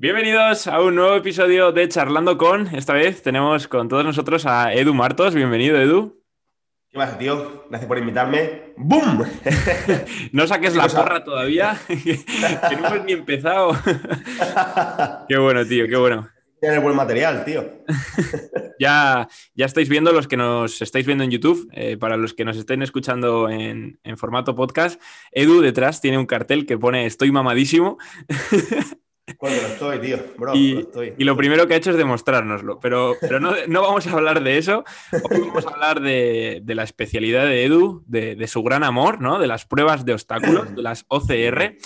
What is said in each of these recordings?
Bienvenidos a un nuevo episodio de Charlando con. Esta vez tenemos con todos nosotros a Edu Martos. Bienvenido, Edu. ¿Qué pasa, tío? Gracias por invitarme. ¡Bum! no saques la porra todavía, que no hemos ni empezado. qué bueno, tío, qué bueno. Tienes buen material, tío. ya, ya estáis viendo los que nos estáis viendo en YouTube. Eh, para los que nos estén escuchando en, en formato podcast, Edu detrás tiene un cartel que pone Estoy mamadísimo. Pues lo estoy, tío. Bro, y, lo estoy. y, lo primero que ha hecho es demostrárnoslo. Pero, pero no, no, vamos a hablar de eso. Hoy vamos a hablar de, de la especialidad de Edu, de, de, su gran amor, ¿no? De las pruebas de obstáculos, de las OCR.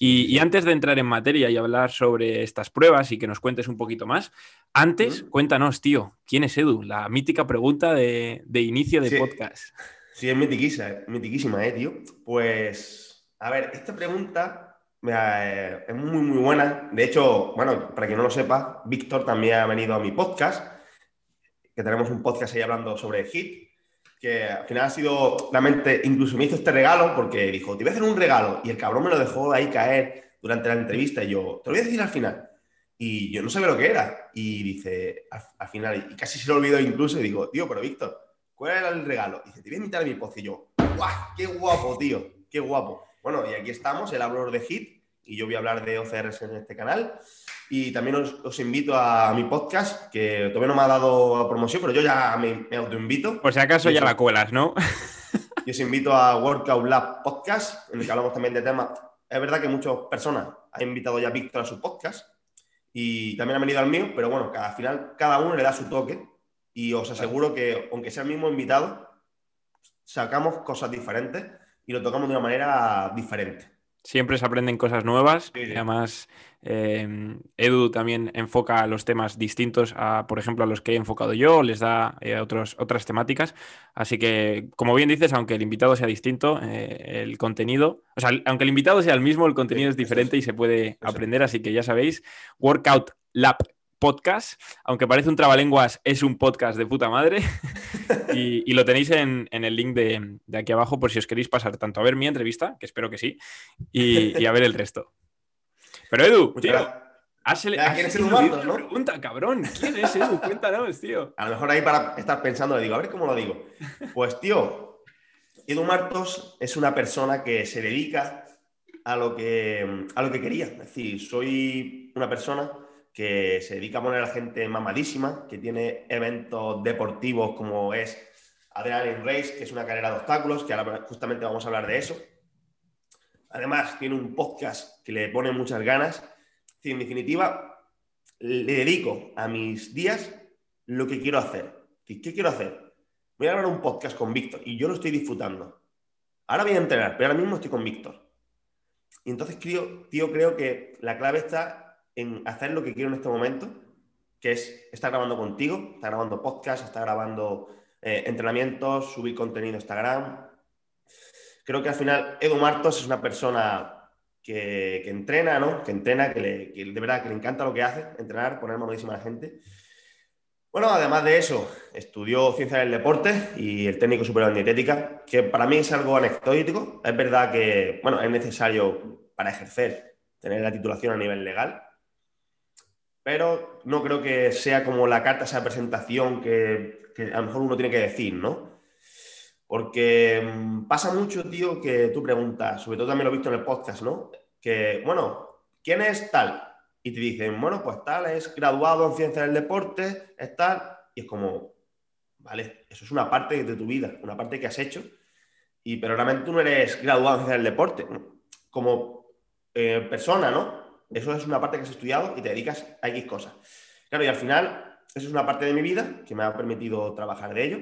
Y, y, antes de entrar en materia y hablar sobre estas pruebas y que nos cuentes un poquito más, antes cuéntanos, tío, ¿quién es Edu? La mítica pregunta de, de inicio de sí. podcast. Sí, es mitiquísima, mitiquísima, ¿eh, tío? Pues, a ver, esta pregunta eh, es muy, muy buena. De hecho, bueno, para quien no lo sepa, Víctor también ha venido a mi podcast, que tenemos un podcast ahí hablando sobre HIT, que al final ha sido, realmente, incluso me hizo este regalo porque dijo, te voy a hacer un regalo, y el cabrón me lo dejó ahí caer durante la entrevista, y yo, te lo voy a decir al final. Y yo no sabía lo que era. Y dice, al, al final, y casi se lo olvidó incluso, y digo, tío, pero Víctor, ¿cuál era el regalo? Y dice, te voy a invitar a mi podcast. Y yo, ¡guau! ¡Qué guapo, tío! ¡Qué guapo! Bueno, y aquí estamos, el hablador de HIT, y yo voy a hablar de OCRs en este canal. Y también os, os, invito a mi podcast, que todavía no me ha dado promoción, pero yo ya me, me autoinvito. Por si acaso ya la cuelas, ¿no? y os invito a Workout Lab Podcast, en el que hablamos también de temas. Es verdad que muchas personas han invitado ya a Víctor a su podcast y también han venido al mío, pero bueno, al final cada uno le da su toque y os aseguro que, aunque sea el mismo invitado, sacamos cosas diferentes y lo tocamos de una manera diferente. Siempre se aprenden cosas nuevas. Sí, sí. Además, eh, Edu también enfoca los temas distintos a, por ejemplo, a los que he enfocado yo, les da eh, otros, otras temáticas. Así que, como bien dices, aunque el invitado sea distinto, eh, el contenido, o sea, aunque el invitado sea el mismo, el contenido sí, es diferente y se puede aprender. Así que ya sabéis, Workout Lab podcast, aunque parece un trabalenguas, es un podcast de puta madre. y, y, lo tenéis en, en el link de, de, aquí abajo por si os queréis pasar tanto a ver mi entrevista, que espero que sí, y, y a ver el resto. Pero Edu, tío, has, ¿quién es Edu Martos, no? pregunta, cabrón. ¿Quién es Edu? Cuéntanos, tío. A lo mejor ahí para estar pensando, le digo, a ver cómo lo digo. Pues, tío, Edu Martos es una persona que se dedica a lo que, a lo que quería. Es decir, soy una persona que se dedica a poner a la gente mamadísima, que tiene eventos deportivos como es Adrenaline Race, que es una carrera de obstáculos, que ahora justamente vamos a hablar de eso. Además, tiene un podcast que le pone muchas ganas. En definitiva, le dedico a mis días lo que quiero hacer. ¿Qué quiero hacer? Voy a grabar un podcast con Víctor y yo lo estoy disfrutando. Ahora voy a entrenar, pero ahora mismo estoy con Víctor. Y entonces, tío, tío, creo que la clave está en hacer lo que quiero en este momento, que es estar grabando contigo, estar grabando podcast, estar grabando eh, entrenamientos, subir contenido a Instagram. Creo que al final Edu Martos es una persona que, entrena, ¿no? Que entrena, que, le, de verdad que le encanta lo que hace, entrenar, poner mamadísima a la gente. Bueno, además de eso, estudió ciencia del deporte y el técnico superior en dietética, que para mí es algo anecdótico. Es verdad que, bueno, es necesario para ejercer tener la titulación a nivel legal, pero no creo que sea como la carta, esa presentación que, a lo mejor uno tiene que decir, ¿no? Porque mmm, pasa mucho, tío, que tú preguntas, sobre todo también lo he visto en el podcast, ¿no? Que, bueno, ¿quién es tal? Y te dicen, bueno, pues tal, es graduado en ciencias del deporte, es tal. Y es como, vale, eso es una parte de tu vida, una parte que has hecho, y, pero realmente tú no eres graduado en ciencias del deporte. Como eh, persona, ¿no? Eso es una parte que has estudiado y te dedicas a X cosas. Claro, y al final, eso es una parte de mi vida que me ha permitido trabajar de ello,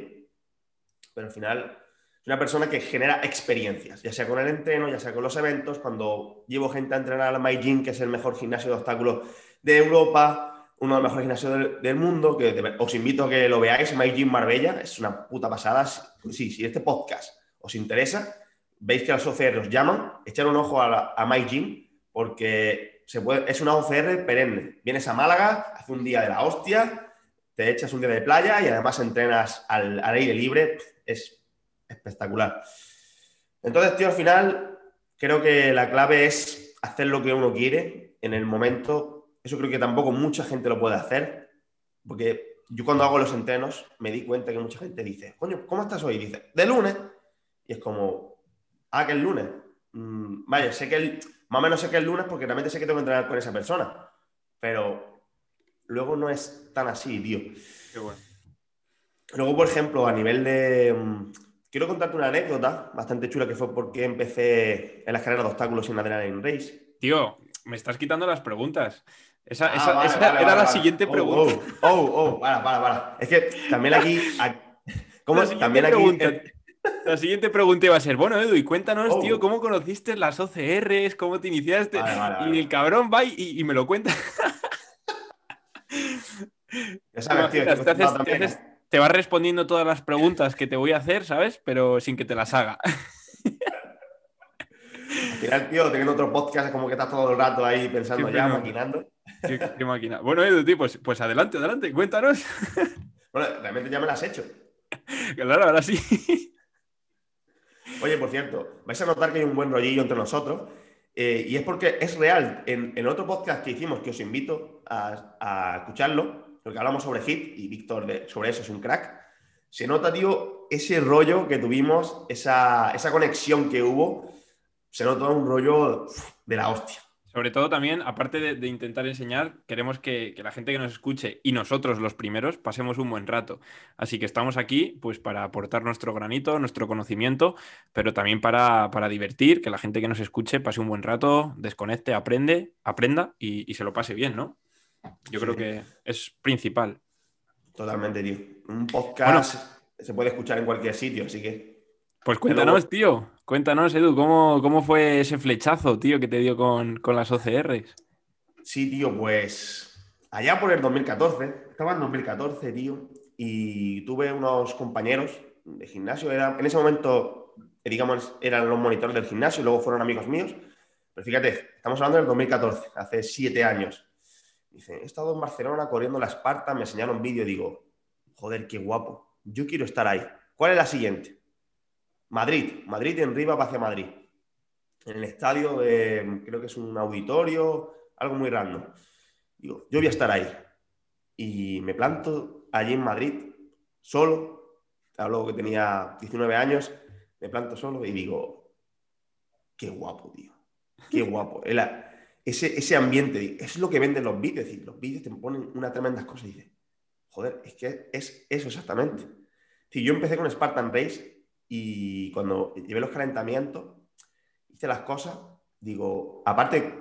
pero al final es una persona que genera experiencias, ya sea con el entreno, ya sea con los eventos. Cuando llevo gente a entrenar al My Gym, que es el mejor gimnasio de obstáculos de Europa, uno de los mejores gimnasios del, mundo, que os invito a que lo veáis, My Gym Marbella, es una puta pasada. Sí, si este podcast os interesa, veis que los OCR os llaman, echar un ojo a, a porque es una OCR perenne. Vienes a Málaga, hace un día de la hostia, te echas un día de playa y además entrenas al, aire libre. Es espectacular. Entonces, tío, al final creo que la clave es hacer lo que uno quiere en el momento eso creo que tampoco mucha gente lo puede hacer, porque yo cuando hago los entrenos me di cuenta que mucha gente dice, coño, ¿cómo estás hoy? dice, de lunes. Y es como, ah, que el lunes. Mm, vaya, sé que el, más o menos sé que el lunes porque realmente sé que tengo que entrenar con esa persona. Pero luego no es tan así, tío. Qué bueno. Luego, por ejemplo, a nivel de. Mm, quiero contarte una anécdota bastante chula que fue porque empecé en las carreras de obstáculos en Adrenaline Race. Tío, me estás quitando las preguntas. Esa, ah, era la siguiente oh, pregunta. Oh, oh, oh, para, para, para. Es que también aquí. ¿Cómo también aquí. La siguiente pregunta iba a ser, bueno, Edu, y cuéntanos, tío, ¿cómo conociste las OCRs? ¿Cómo te iniciaste? y el cabrón va y, me lo cuenta. Ya sabes, tío, te vas respondiendo todas las preguntas que te voy a hacer, ¿sabes? Pero sin que te las haga. Al final, tío, teniendo otro podcast, como que estás todo el rato ahí pensando ya, maquinando. Qué, máquina. Bueno, Edu, tío, pues, pues adelante, adelante, cuéntanos. Bueno, realmente ya me lo has hecho. Claro, ahora sí. Oye, por cierto, vais a notar que hay un buen rollillo entre nosotros. Eh, y es porque es real. En, otro podcast que hicimos, que os invito a, escucharlo, porque hablamos sobre Hit y Víctor sobre eso es un crack. Se nota, tío, ese rollo que tuvimos, esa, conexión que hubo, se nota un rollo de la hostia. Sobre todo también, aparte de, intentar enseñar, queremos que, la gente que nos escuche y nosotros los primeros pasemos un buen rato. Así que estamos aquí pues para aportar nuestro granito, nuestro conocimiento, pero también para, divertir, que la gente que nos escuche pase un buen rato, desconecte, aprende, aprenda y se lo pase bien, ¿no? Yo creo que es principal. Totalmente, tío. Un podcast se puede escuchar en cualquier sitio, así que. Pues cuéntanos, tío. Cuéntanos, Edu, ¿cómo, ¿cómo, fue ese flechazo, tío, que te dio con, las OCRs? Sí, tío, pues allá por el 2014, estaba en 2014, tío, y tuve unos compañeros de gimnasio, era, en ese momento, digamos, eran los monitores del gimnasio, y luego fueron amigos míos, pero fíjate, estamos hablando del 2014, hace siete años. Dice, he estado en Barcelona corriendo la Esparta, me enseñaron vídeo y digo, joder, qué guapo, yo quiero estar ahí. ¿Cuál es la siguiente? Madrid, Madrid en Riva hacia Madrid. En el estadio, creo que es un auditorio, algo muy random. Digo, yo voy a estar ahí. Y me planto allí en Madrid, solo. Hablo que tenía 19 años, me planto solo y digo, qué guapo, tío. Qué guapo ese, ambiente, es lo que venden los vídeos, decir, los vídeos te ponen unas tremendas cosas y dices, joder, es que es eso exactamente. Si yo empecé con Spartan Race y cuando llevé los calentamientos, hice las cosas, digo, aparte,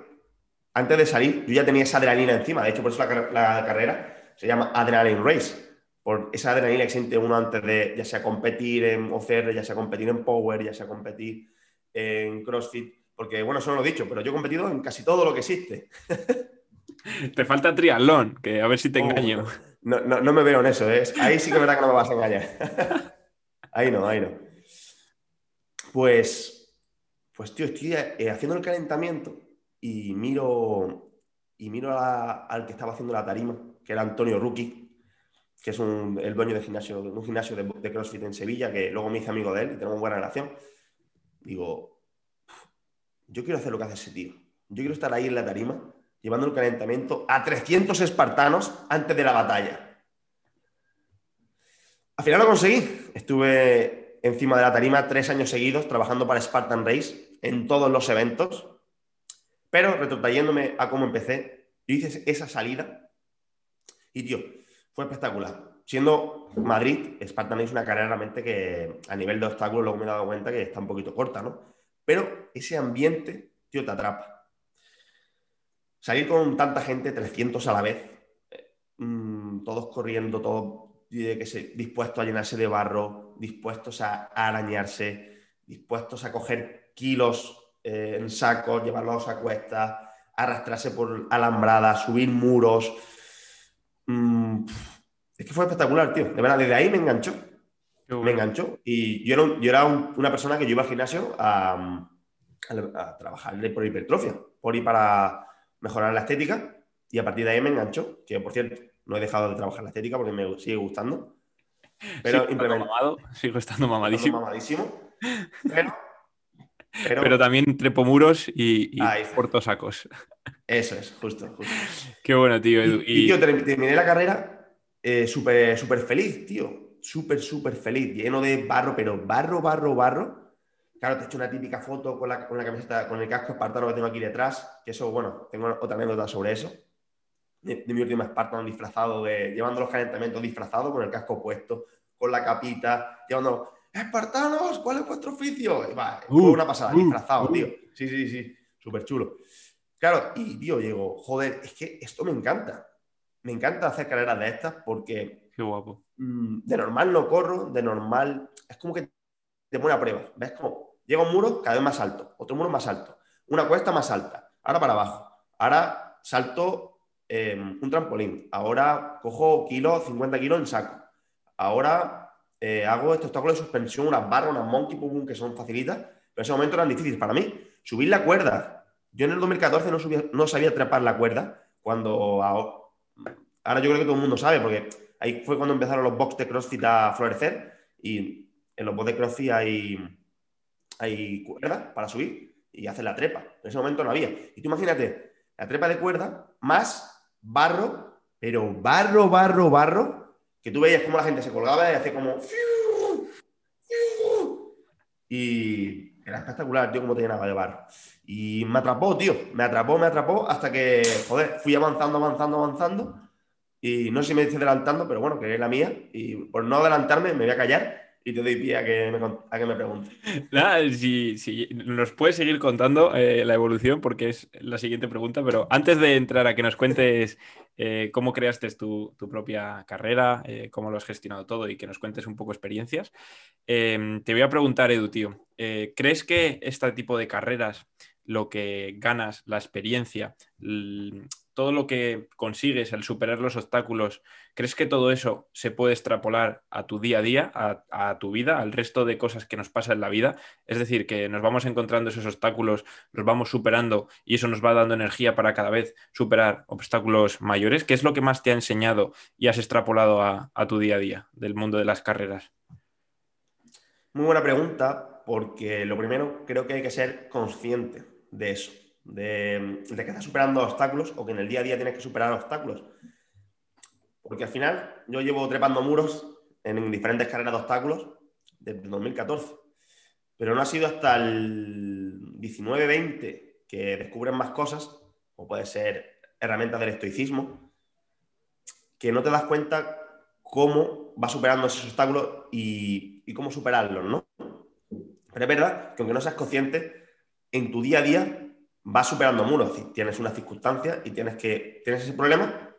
antes de salir, yo ya tenía esa adrenalina encima, de hecho, por eso la, carrera se llama Adrenaline Race, por esa adrenalina que siente uno antes de ya sea competir en OCR, ya sea competir en Power, ya sea competir en CrossFit porque, bueno, eso no lo he dicho, pero yo he competido en casi todo lo que existe. Te falta triatlón, que a ver si te oh, engaño. No, no, me veo en eso, ¿eh? ahí sí que verdad que no me vas a engañar. ahí no, ahí no. Pues, pues tío, estoy eh, haciendo el calentamiento y miro, y miro al que estaba haciendo la tarima, que era Antonio Ruki, que es el dueño de, un gimnasio de, de CrossFit en Sevilla, que luego me hice amigo de él y tenemos buena relación. Digo, yo quiero hacer lo que hace ese tío. Yo quiero estar ahí en la tarima, llevando el calentamiento a 300 espartanos antes de la batalla. Al final lo conseguí. Estuve encima de la tarima tres años seguidos trabajando para Spartan Race en todos los eventos. Pero retrotrayéndome a cómo empecé, yo hice esa salida y, tío, fue espectacular. Siendo Madrid, Spartan Race es una carrera realmente que a nivel de obstáculos luego me he dado cuenta que está un poquito corta, ¿no? Pero ese ambiente, tío, te atrapa. Salir con tanta gente, 300 a la vez, eh, mm, todos corriendo, todos dispuestos a llenarse de barro, dispuestos a, arañarse, dispuestos a coger kilos eh, en sacos, llevarlos a cuestas, arrastrarse por alambradas, subir muros. Mm, es que fue espectacular, tío. De verdad, desde ahí me enganchó me enganchó. Y yo era, una persona que yo iba al gimnasio a, trabajar por hipertrofia, por ir para mejorar la estética. Y a partir de ahí me enganchó. Que por cierto, no he dejado de trabajar la estética porque me sigue gustando. Pero mamado, sigo estando mamadísimo. mamadísimo pero, pero, también trepo muros y, y sacos. Eso es, justo, justo. Qué bueno, tío. Edu. Y, y tío, terminé la carrera eh, súper súper feliz, tío. Súper, súper feliz, lleno de barro, pero barro, barro, barro. Claro, te he hecho una típica foto con la, con la camiseta, con el casco espartano que tengo aquí detrás, que eso, bueno, tengo otra anécdota sobre eso. De, mi último espartano disfrazado, de, llevando los calentamientos disfrazado, con el casco puesto, con la capita, llevando, espartanos, ¿cuál es vuestro oficio? Va, uh, una pasada, uh, disfrazado, uh. tío. Sí, sí, sí, súper chulo. Claro, y tío, llego, joder, es que esto me encanta. Me encanta hacer carreras de estas porque. Qué guapo. Mmm, de normal no corro, de normal. Es como que te pone a prueba. ¿Ves? Como llega un muro cada vez más alto, otro muro más alto, una cuesta más alta, ahora para abajo, ahora salto eh, un trampolín, ahora cojo kilos, 50 kilos en saco, ahora eh, hago este obstáculo de suspensión, unas barras, unas monkey pum, que son facilitas, pero en ese momento eran difíciles para mí. Subir la cuerda. Yo en el 2014 no, subía, no sabía trepar la cuerda, cuando ahora yo creo que todo el mundo sabe, porque ahí fue cuando empezaron los box de CrossFit a florecer y en los box de CrossFit hay, hay cuerda para subir y hacer la trepa. En ese momento no había. Y tú imagínate, la trepa de cuerda más barro, pero barro, barro, barro, que tú veías cómo la gente se colgaba y hacía como... Y era espectacular, tío, cómo te llenaba de barro. Y me atrapó, tío, me atrapó, me atrapó, hasta que, joder, fui avanzando, avanzando, avanzando. Y no sé si me estoy adelantando, pero bueno, que es la mía. Y por no adelantarme, me voy a callar y te doy pie a que me, a que me pregunte. Nada, si, si, nos puedes seguir contando eh, la evolución, porque es la siguiente pregunta, pero antes de entrar a que nos cuentes eh, cómo creaste tu, tu propia carrera, eh, cómo lo has gestionado todo y que nos cuentes un poco experiencias, te voy a preguntar, Edu, tío, ¿crees que este tipo de carreras, lo que ganas, la experiencia, todo lo que consigues, el superar los obstáculos, ¿crees que todo eso se puede extrapolar a tu día a día, a, tu vida, al resto de cosas que nos pasa en la vida? Es decir, que nos vamos encontrando esos obstáculos, los vamos superando y eso nos va dando energía para cada vez superar obstáculos mayores. ¿Qué es lo que más te ha enseñado y has extrapolado a, a tu día a día del mundo de las carreras? Muy buena pregunta, porque lo primero creo que hay que ser consciente de eso de, que estás superando obstáculos o que en el día a día tienes que superar obstáculos. Porque al final yo llevo trepando muros en diferentes carreras de obstáculos desde el 2014. Pero no ha sido hasta el 19-20 que descubren más cosas, o puede ser herramientas del estoicismo, que no te das cuenta cómo vas superando esos obstáculos y, cómo superarlos, ¿no? Pero es verdad que aunque no seas consciente, en tu día a día vas superando muros. Tienes una circunstancia y tienes, que, tienes ese problema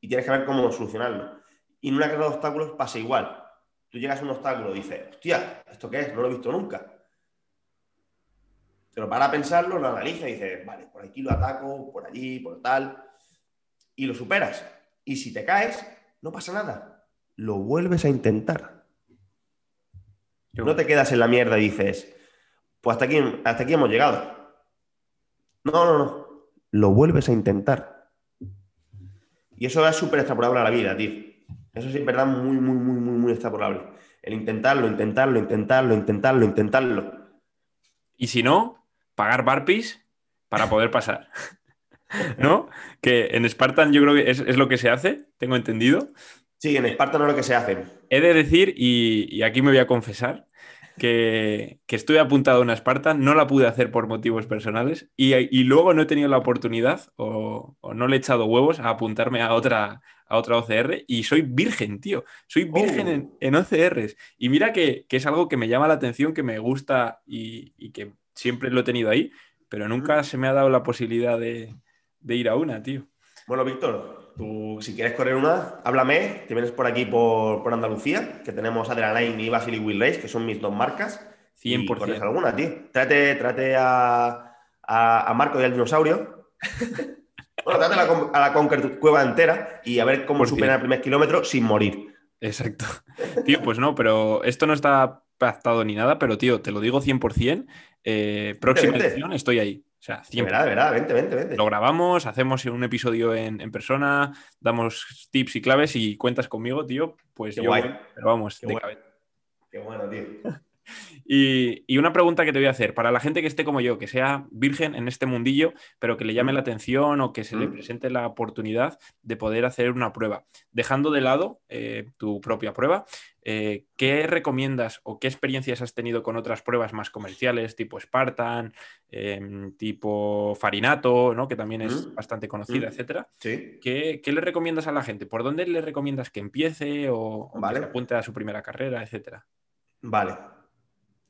y tienes que ver cómo solucionarlo. Y en una carrera de obstáculos pasa igual. Tú llegas a un obstáculo y dices, hostia, ¿esto qué es? No lo he visto nunca. Pero para pensarlo, lo analizas y dices, vale, por aquí lo ataco, por allí, por tal. Y lo superas. Y si te caes, no pasa nada. Lo vuelves a intentar. No te quedas en la mierda y dices, pues hasta aquí, hasta aquí hemos llegado no, no, no. Lo vuelves a intentar. Y eso es súper extrapolable a la vida, tío. Eso sí es verdad muy, muy, muy, muy, muy extrapolable. El intentarlo, intentarlo, intentarlo, intentarlo, intentarlo. Y si no, pagar barpees para poder pasar. ¿No? Que en Spartan yo creo que es, lo que se hace, tengo entendido. Sí, en Spartan es lo que se hace. He de decir, y, y aquí me voy a confesar, que, estuve apuntado a una Spartan, no la pude hacer por motivos personales y, luego no he tenido la oportunidad o, no le he echado huevos a apuntarme a otra, a otra OCR y soy virgen, tío. Soy virgen en, OCRs. Y mira que, es algo que me llama la atención, que me gusta y, que siempre lo he tenido ahí, pero nunca se me ha dado la posibilidad de, de ir a una, tío. Bueno, Víctor, Tú, si quieres correr una, háblame, te vienes por aquí por, Andalucía, que tenemos Adrenaline y Basili Will Race, que son mis dos marcas. 100%. corres alguna, tío. Trate, trate a, a, Marco y al dinosaurio. bueno, trate a la, Conquer Cueva entera y a ver cómo supera el primer kilómetro sin morir. Exacto. Tío, pues no, pero esto no está pactado ni nada, pero tío, te lo digo 100%. Eh, próxima edición estoy ahí. Sea, Verdad, verdad, vente, vente, vente. Lo grabamos, hacemos un episodio en, persona, damos tips y claves y cuentas conmigo, tío. Pues Qué yo, guay. pero vamos, Qué, bueno. Qué bueno, tío. Y, una pregunta que te voy a hacer, para la gente que esté como yo, que sea virgen en este mundillo, pero que le llame la atención o que se le Mm. presente la oportunidad de poder hacer una prueba, dejando de lado eh, tu propia prueba, eh, ¿qué recomiendas o qué experiencias has tenido con otras pruebas más comerciales, tipo Spartan, em, tipo Farinato, ¿no? que también es Mm. bastante conocida, Mm. etcétera? Sí. ¿Qué, qué le recomiendas a la gente? ¿Por dónde le recomiendas que empiece o, o que Vale. se apunte a su primera carrera, etcétera? Vale.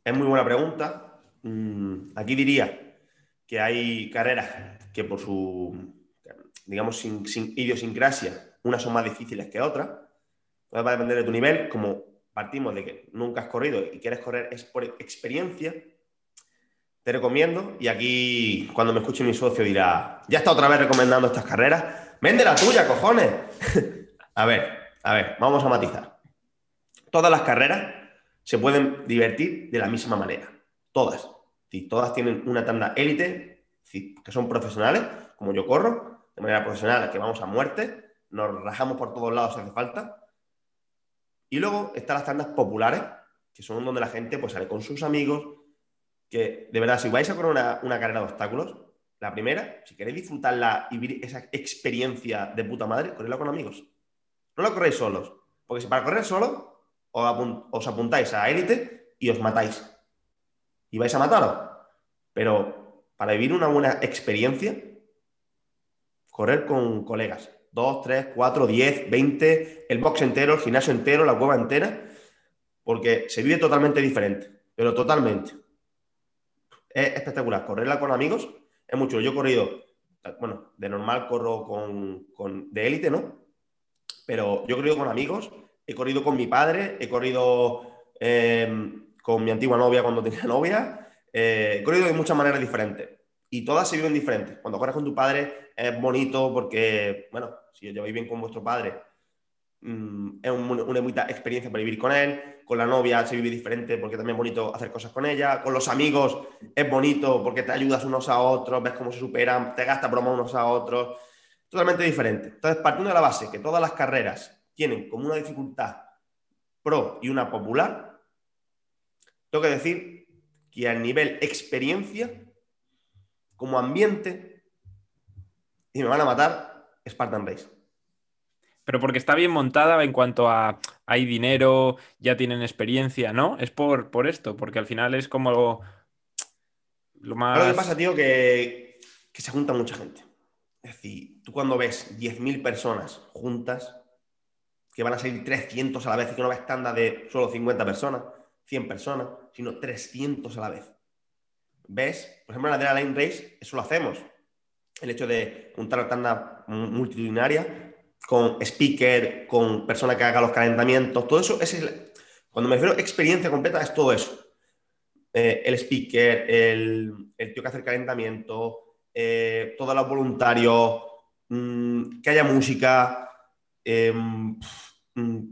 Es muy buena pregunta. Mm, Aquí diría que hay carreras que por su, digamos, sin, sin idiosincrasia, unas son más difíciles que otras. Va a depender de tu nivel. Como partimos de que nunca has corrido y quieres correr es por experiencia, te recomiendo. Y aquí, cuando me escuche mi socio, dirá: Ya está otra vez recomendando estas carreras. Vende la tuya, cojones. a ver, a ver, vamos a matizar. Todas las carreras se pueden divertir de la misma manera. Todas. Sí, todas tienen una tanda élite, que son profesionales, como yo corro, de manera profesional, que vamos a muerte, nos rajamos por todos lados si hace falta. Y luego están las tandas populares, que son donde la gente pues, sale con sus amigos, que de verdad, si vais a correr una, carrera de obstáculos, la primera, si queréis disfrutarla y vivir esa experiencia de puta madre, corredla con amigos. No la corréis solos, porque si para correr solos os, apun- os apuntáis a élite y os matáis. Y vais a mataros. Pero para vivir una buena experiencia, correr con colegas. Dos, tres, cuatro, diez, veinte, el box entero, el gimnasio entero, la cueva entera, porque se vive totalmente diferente, pero totalmente. Es espectacular. Correrla con amigos es mucho. Yo he corrido, bueno, de normal corro con, con- de élite, ¿no? Pero yo he corrido con amigos, he corrido con mi padre, he corrido eh, con mi antigua novia cuando tenía novia, eh, he corrido de muchas maneras diferentes y todas se viven diferentes. Cuando corres con tu padre es bonito porque, bueno, si os lleváis bien con vuestro padre, mm, es un- una bonita experiencia para vivir con él. Con la novia se vive diferente porque también es bonito hacer cosas con ella. Con los amigos es bonito porque te ayudas unos a otros, ves cómo se superan, te gastas broma unos a otros. Totalmente diferente. Entonces, partiendo de la base que todas las carreras tienen como una dificultad pro y una popular, tengo que decir que a nivel experiencia, como ambiente, y me van a matar, Spartan Race. Pero porque está bien montada en cuanto a hay dinero, ya tienen experiencia, ¿no? Es por, por esto, porque al final es como lo Lo más... que pasa, tío, que, que se junta mucha gente. Es decir, tú cuando ves 10.000 personas juntas, que van a salir 300 a la vez, y que no ves tanda de solo 50 personas, 100 personas, sino 300 a la vez. ¿Ves? Por ejemplo, en la Adrenaline Race, eso lo hacemos. El hecho de juntar tanda multitudinaria con speaker, con persona que haga los calentamientos, todo eso, es cuando me refiero a experiencia completa, es todo eso. Eh, el speaker, el, el tío que hace el calentamiento, eh, todos los voluntarios, mm, que haya música, eh,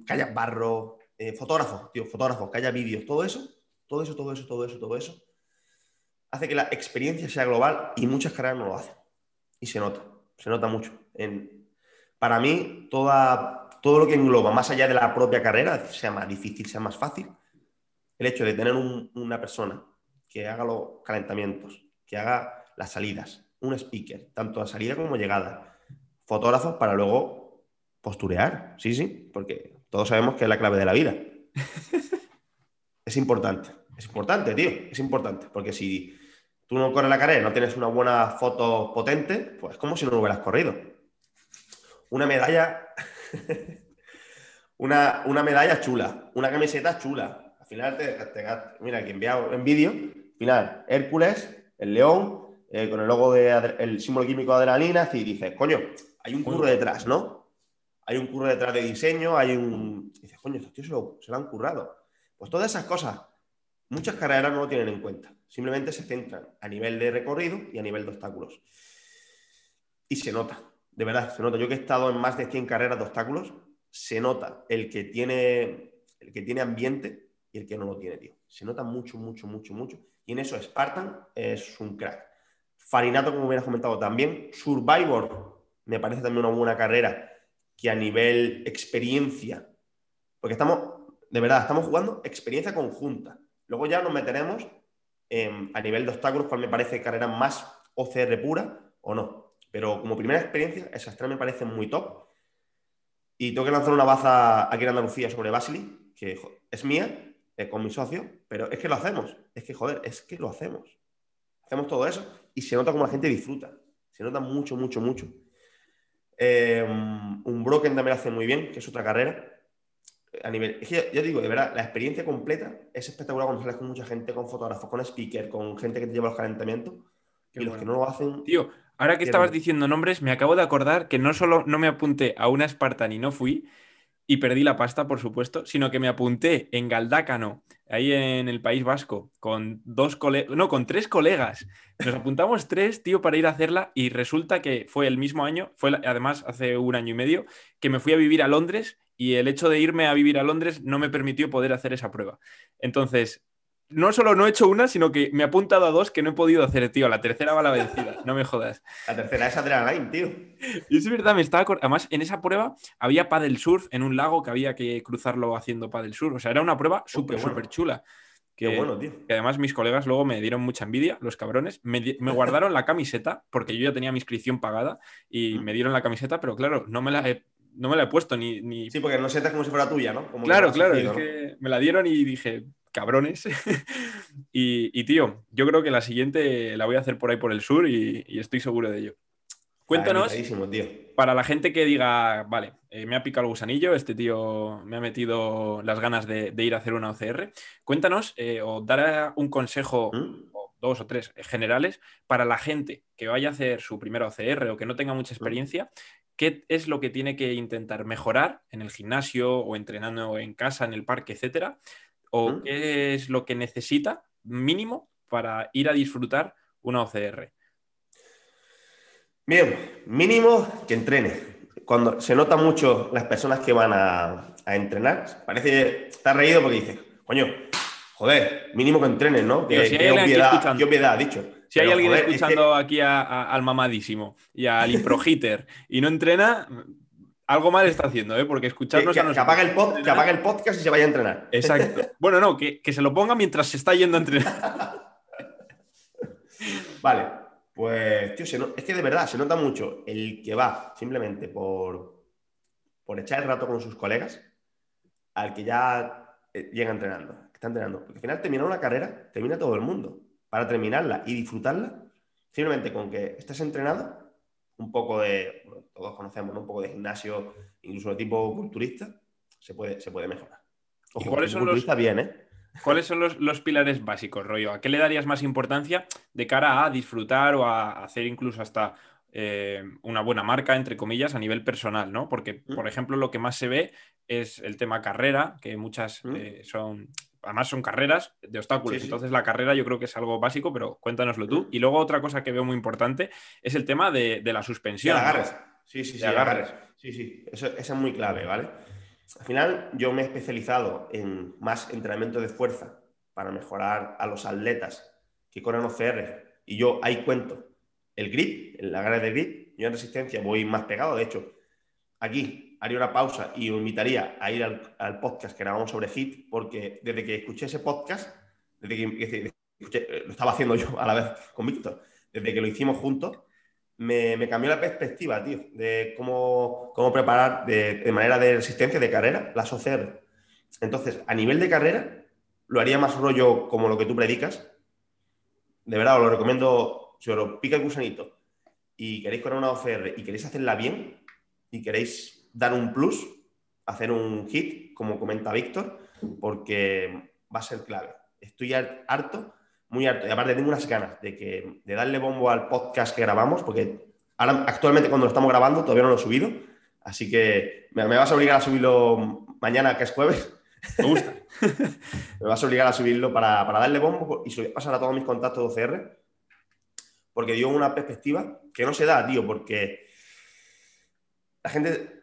que haya barro, eh, fotógrafos, tío, fotógrafos, que haya vídeos, todo eso, todo eso, todo eso, todo eso, todo eso, hace que la experiencia sea global y muchas carreras no lo hacen. Y se nota, se nota mucho. En, para mí, toda, todo lo que engloba, más allá de la propia carrera, sea más difícil, sea más fácil, el hecho de tener un- una persona que haga los calentamientos, que haga las salidas, un speaker, tanto a salida como llegada, fotógrafos para luego posturear, sí, sí, porque todos sabemos que es la clave de la vida. es importante, es importante, tío, es importante, porque si tú no corres la carrera, no tienes una buena foto potente, pues es como si no hubieras corrido. Una medalla, una, una medalla chula, una camiseta chula. Al final, te, te- mira, aquí enviado en vídeo, al final, Hércules, el león, eh, con el logo de el símbolo químico de adrenalina, y dices, coño, hay un curro detrás, ¿no? Hay un curro detrás de diseño, hay un. dices, coño, estos tíos se lo, se lo han currado. Pues todas esas cosas, muchas carreras no lo tienen en cuenta. Simplemente se centran a nivel de recorrido y a nivel de obstáculos. Y se nota, de verdad, se nota. Yo que he estado en más de 100 carreras de obstáculos, se nota el que tiene, el que tiene ambiente y el que no lo tiene, tío. Se nota mucho, mucho, mucho, mucho. Y en eso Spartan es un crack. Farinato, como hubieras comentado también. Survivor, me parece también una buena carrera que a nivel experiencia, porque estamos, de verdad, estamos jugando experiencia conjunta. Luego ya nos meteremos a nivel de obstáculos, cuál me parece carrera más OCR pura o no. Pero como primera experiencia, esas tres me parecen muy top. Y tengo que lanzar una baza aquí en Andalucía sobre Basili, que es mía, eh, con mi socio, pero es que lo hacemos. Es que, joder, es que lo hacemos. Hacemos todo eso y se nota como la gente disfruta. Se nota mucho, mucho, mucho. Eh, un Broken también lo hace muy bien, que es otra carrera. A nivel, es que ya, digo, de verdad, la experiencia completa es espectacular cuando sales con mucha gente, con fotógrafos, con speaker, con gente que te lleva los calentamientos. y los que no lo hacen. Tío, ahora que estabas diciendo nombres, me acabo de acordar que no solo no me apunté a una Spartan y no fui, y perdí la pasta, por supuesto, sino que me apunté en Galdácano, ahí en el País Vasco, con dos colegas, no, con tres colegas. Nos apuntamos tres, tío, para ir a hacerla y resulta que fue el mismo año, fue además hace un año y medio, que me fui a vivir a Londres y el hecho de irme a vivir a Londres no me permitió poder hacer esa prueba. Entonces, no solo no he hecho una, sino que me he apuntado a dos que no he podido hacer, tío. La tercera va a la vencida, no me jodas. La tercera es Adrenaline, tío. Y es verdad, me estaba. Además, en esa prueba había paddle surf en un lago que había que cruzarlo haciendo paddle surf. O sea, era una prueba súper, súper chula. Qué bueno, tío. Que además mis colegas luego me dieron mucha envidia, los cabrones. Me, guardaron la camiseta, porque yo ya tenía mi inscripción pagada, y mm. me dieron la camiseta, pero claro, no me la he, no me la he puesto ni, ni... Sí, porque no sientas como si fuera tuya, ¿no? claro, claro, es que me la dieron y dije, cabrones. y, tío, yo creo que la siguiente la voy a hacer por ahí por el sur y, estoy seguro de ello. Cuéntanos, para la gente que diga, vale, eh, me ha picado el gusanillo, este tío me ha metido las ganas de, ir a hacer una OCR, cuéntanos eh, o dar un consejo, ¿Mm? o dos o tres generales, para la gente que vaya a hacer su primera OCR o que no tenga mucha ¿Mm? experiencia, qué es lo que tiene que intentar mejorar en el gimnasio o entrenando en casa, en el parque, etcétera, o qué es lo que necesita mínimo para ir a disfrutar una OCR? Bien, mínimo que entrene. Cuando se nota mucho las personas que van a, entrenar, parece, está reído porque dice, coño, joder, mínimo que entrenen, ¿no? Que, si obviedad, dicho. Si hay alguien escuchando aquí al mamadísimo y al improhitter y no entrena, algo mal está haciendo, ¿eh? Porque escucharnos que, a nosotros. el que apague el podcast y se vaya a entrenar. Exacto. Bueno, no, que, se lo ponga mientras se está yendo a entrenar. vale, pues, tío, es que de verdad se nota mucho el que va simplemente por, por echar el rato con sus colegas al que ya eh, llega entrenando, que está entrenando. Porque al final terminar una carrera, termina todo el mundo. Para terminarla y disfrutarla, simplemente con que estés entrenado, un poco de, todos conocemos, un poco de gimnasio, incluso de tipo culturista, se puede, se puede mejorar. ¿Y cuáles son los, bien, ¿eh? ¿Cuáles son los, pilares básicos, rollo? ¿A qué le darías más importancia de cara a disfrutar o a hacer incluso hasta eh, una buena marca, entre comillas, a nivel personal, ¿no? Porque, mm. por ejemplo, lo que más se ve es el tema carrera, que muchas mm. eh, son además son carreras de obstáculos. Entonces la carrera yo creo que es algo básico, pero cuéntanoslo tú. Y luego otra cosa que veo muy importante es el tema de, la suspensión. agarres. Sí, sí, sí, agarres. Sí, sí, eso, es muy clave, ¿vale? Al final yo me he especializado en más entrenamiento de fuerza para mejorar a los atletas que corren OCR. Y yo ahí cuento el grip, el agarre de grip. Yo en resistencia voy más pegado. De hecho, aquí haría una pausa y os invitaría a ir al, podcast que grabamos sobre HIT, porque desde que escuché ese podcast, desde que, lo estaba haciendo yo a la vez con Víctor, desde que lo hicimos juntos, me, cambió la perspectiva, tío, de cómo, cómo preparar de, manera de resistencia de carrera las OCR. Entonces, a nivel de carrera, lo haría más rollo como lo que tú predicas. De verdad, os lo recomiendo, si os pica el gusanito y queréis correr una OCR y queréis hacerla bien y queréis dar un plus, hacer un hit, como comenta Víctor, porque va a ser clave. Estoy harto, muy harto, y aparte tengo unas ganas de, que, de darle bombo al podcast que grabamos, porque ahora, actualmente cuando lo estamos grabando todavía no lo he subido, así que me, vas a obligar a subirlo mañana, que es jueves. Me gusta. me vas a obligar a subirlo para, darle bombo y pasar a todos mis contactos de OCR, porque dio una perspectiva que no se da, tío, porque la gente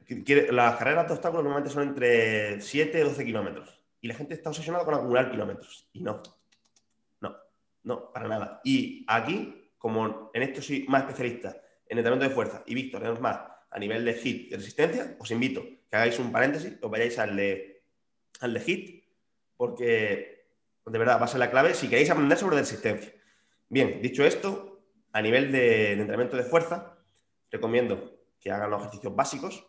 las carreras de obstáculos normalmente son entre 7 y 12 kilómetros. Y la gente está obsesionada con acumular kilómetros. Y no. No. No, para nada. Y aquí, como en esto soy más especialista en entrenamiento de fuerza y Víctor es más a nivel de hit y resistencia, os invito a que hagáis un paréntesis, os vayáis al de, al de hit, porque de verdad, va a ser la clave si queréis aprender sobre resistencia. Bien, dicho esto, a nivel de, entrenamiento de fuerza, recomiendo que hagan los ejercicios básicos.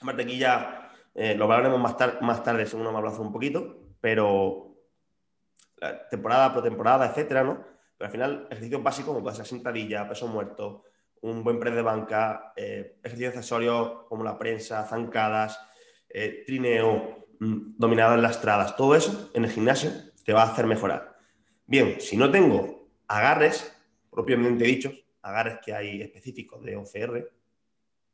Aparte aquí ya eh, lo hablaremos más, más tarde, según nos abrazo un poquito, pero temporada por temporada, etcétera, ¿no? Pero al final, ejercicios básicos como puede ser sentadilla, peso muerto, un buen press de banca, eh, ejercicios accesorios como la prensa, zancadas, eh, trineo, mm, dominado en lastradas, todo eso en el gimnasio te va a hacer mejorar. Bien, si no tengo agarres, propiamente dichos, agarres que hay específicos de OCR,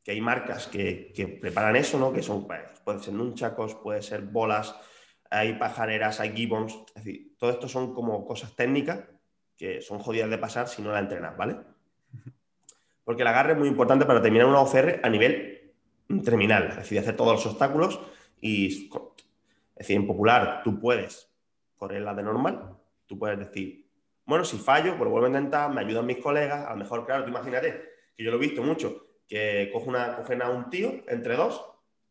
que hay marcas que, preparan eso, ¿no? Que son, pues, ser nunchacos, pueden ser bolas, hay pajareras, hay gibbons, es decir, todo esto son como cosas técnicas que son jodidas de pasar si no la entrenas, ¿vale? Porque el agarre es muy importante para terminar una OCR a nivel terminal, es decir, hacer todos los obstáculos y, es decir, en popular tú puedes correr la de normal, tú puedes decir, bueno, si fallo, pues vuelvo a intentar, me ayudan mis colegas, a lo mejor, claro, tú imagínate, que yo lo he visto mucho, que coge una, cogen a un tío entre dos,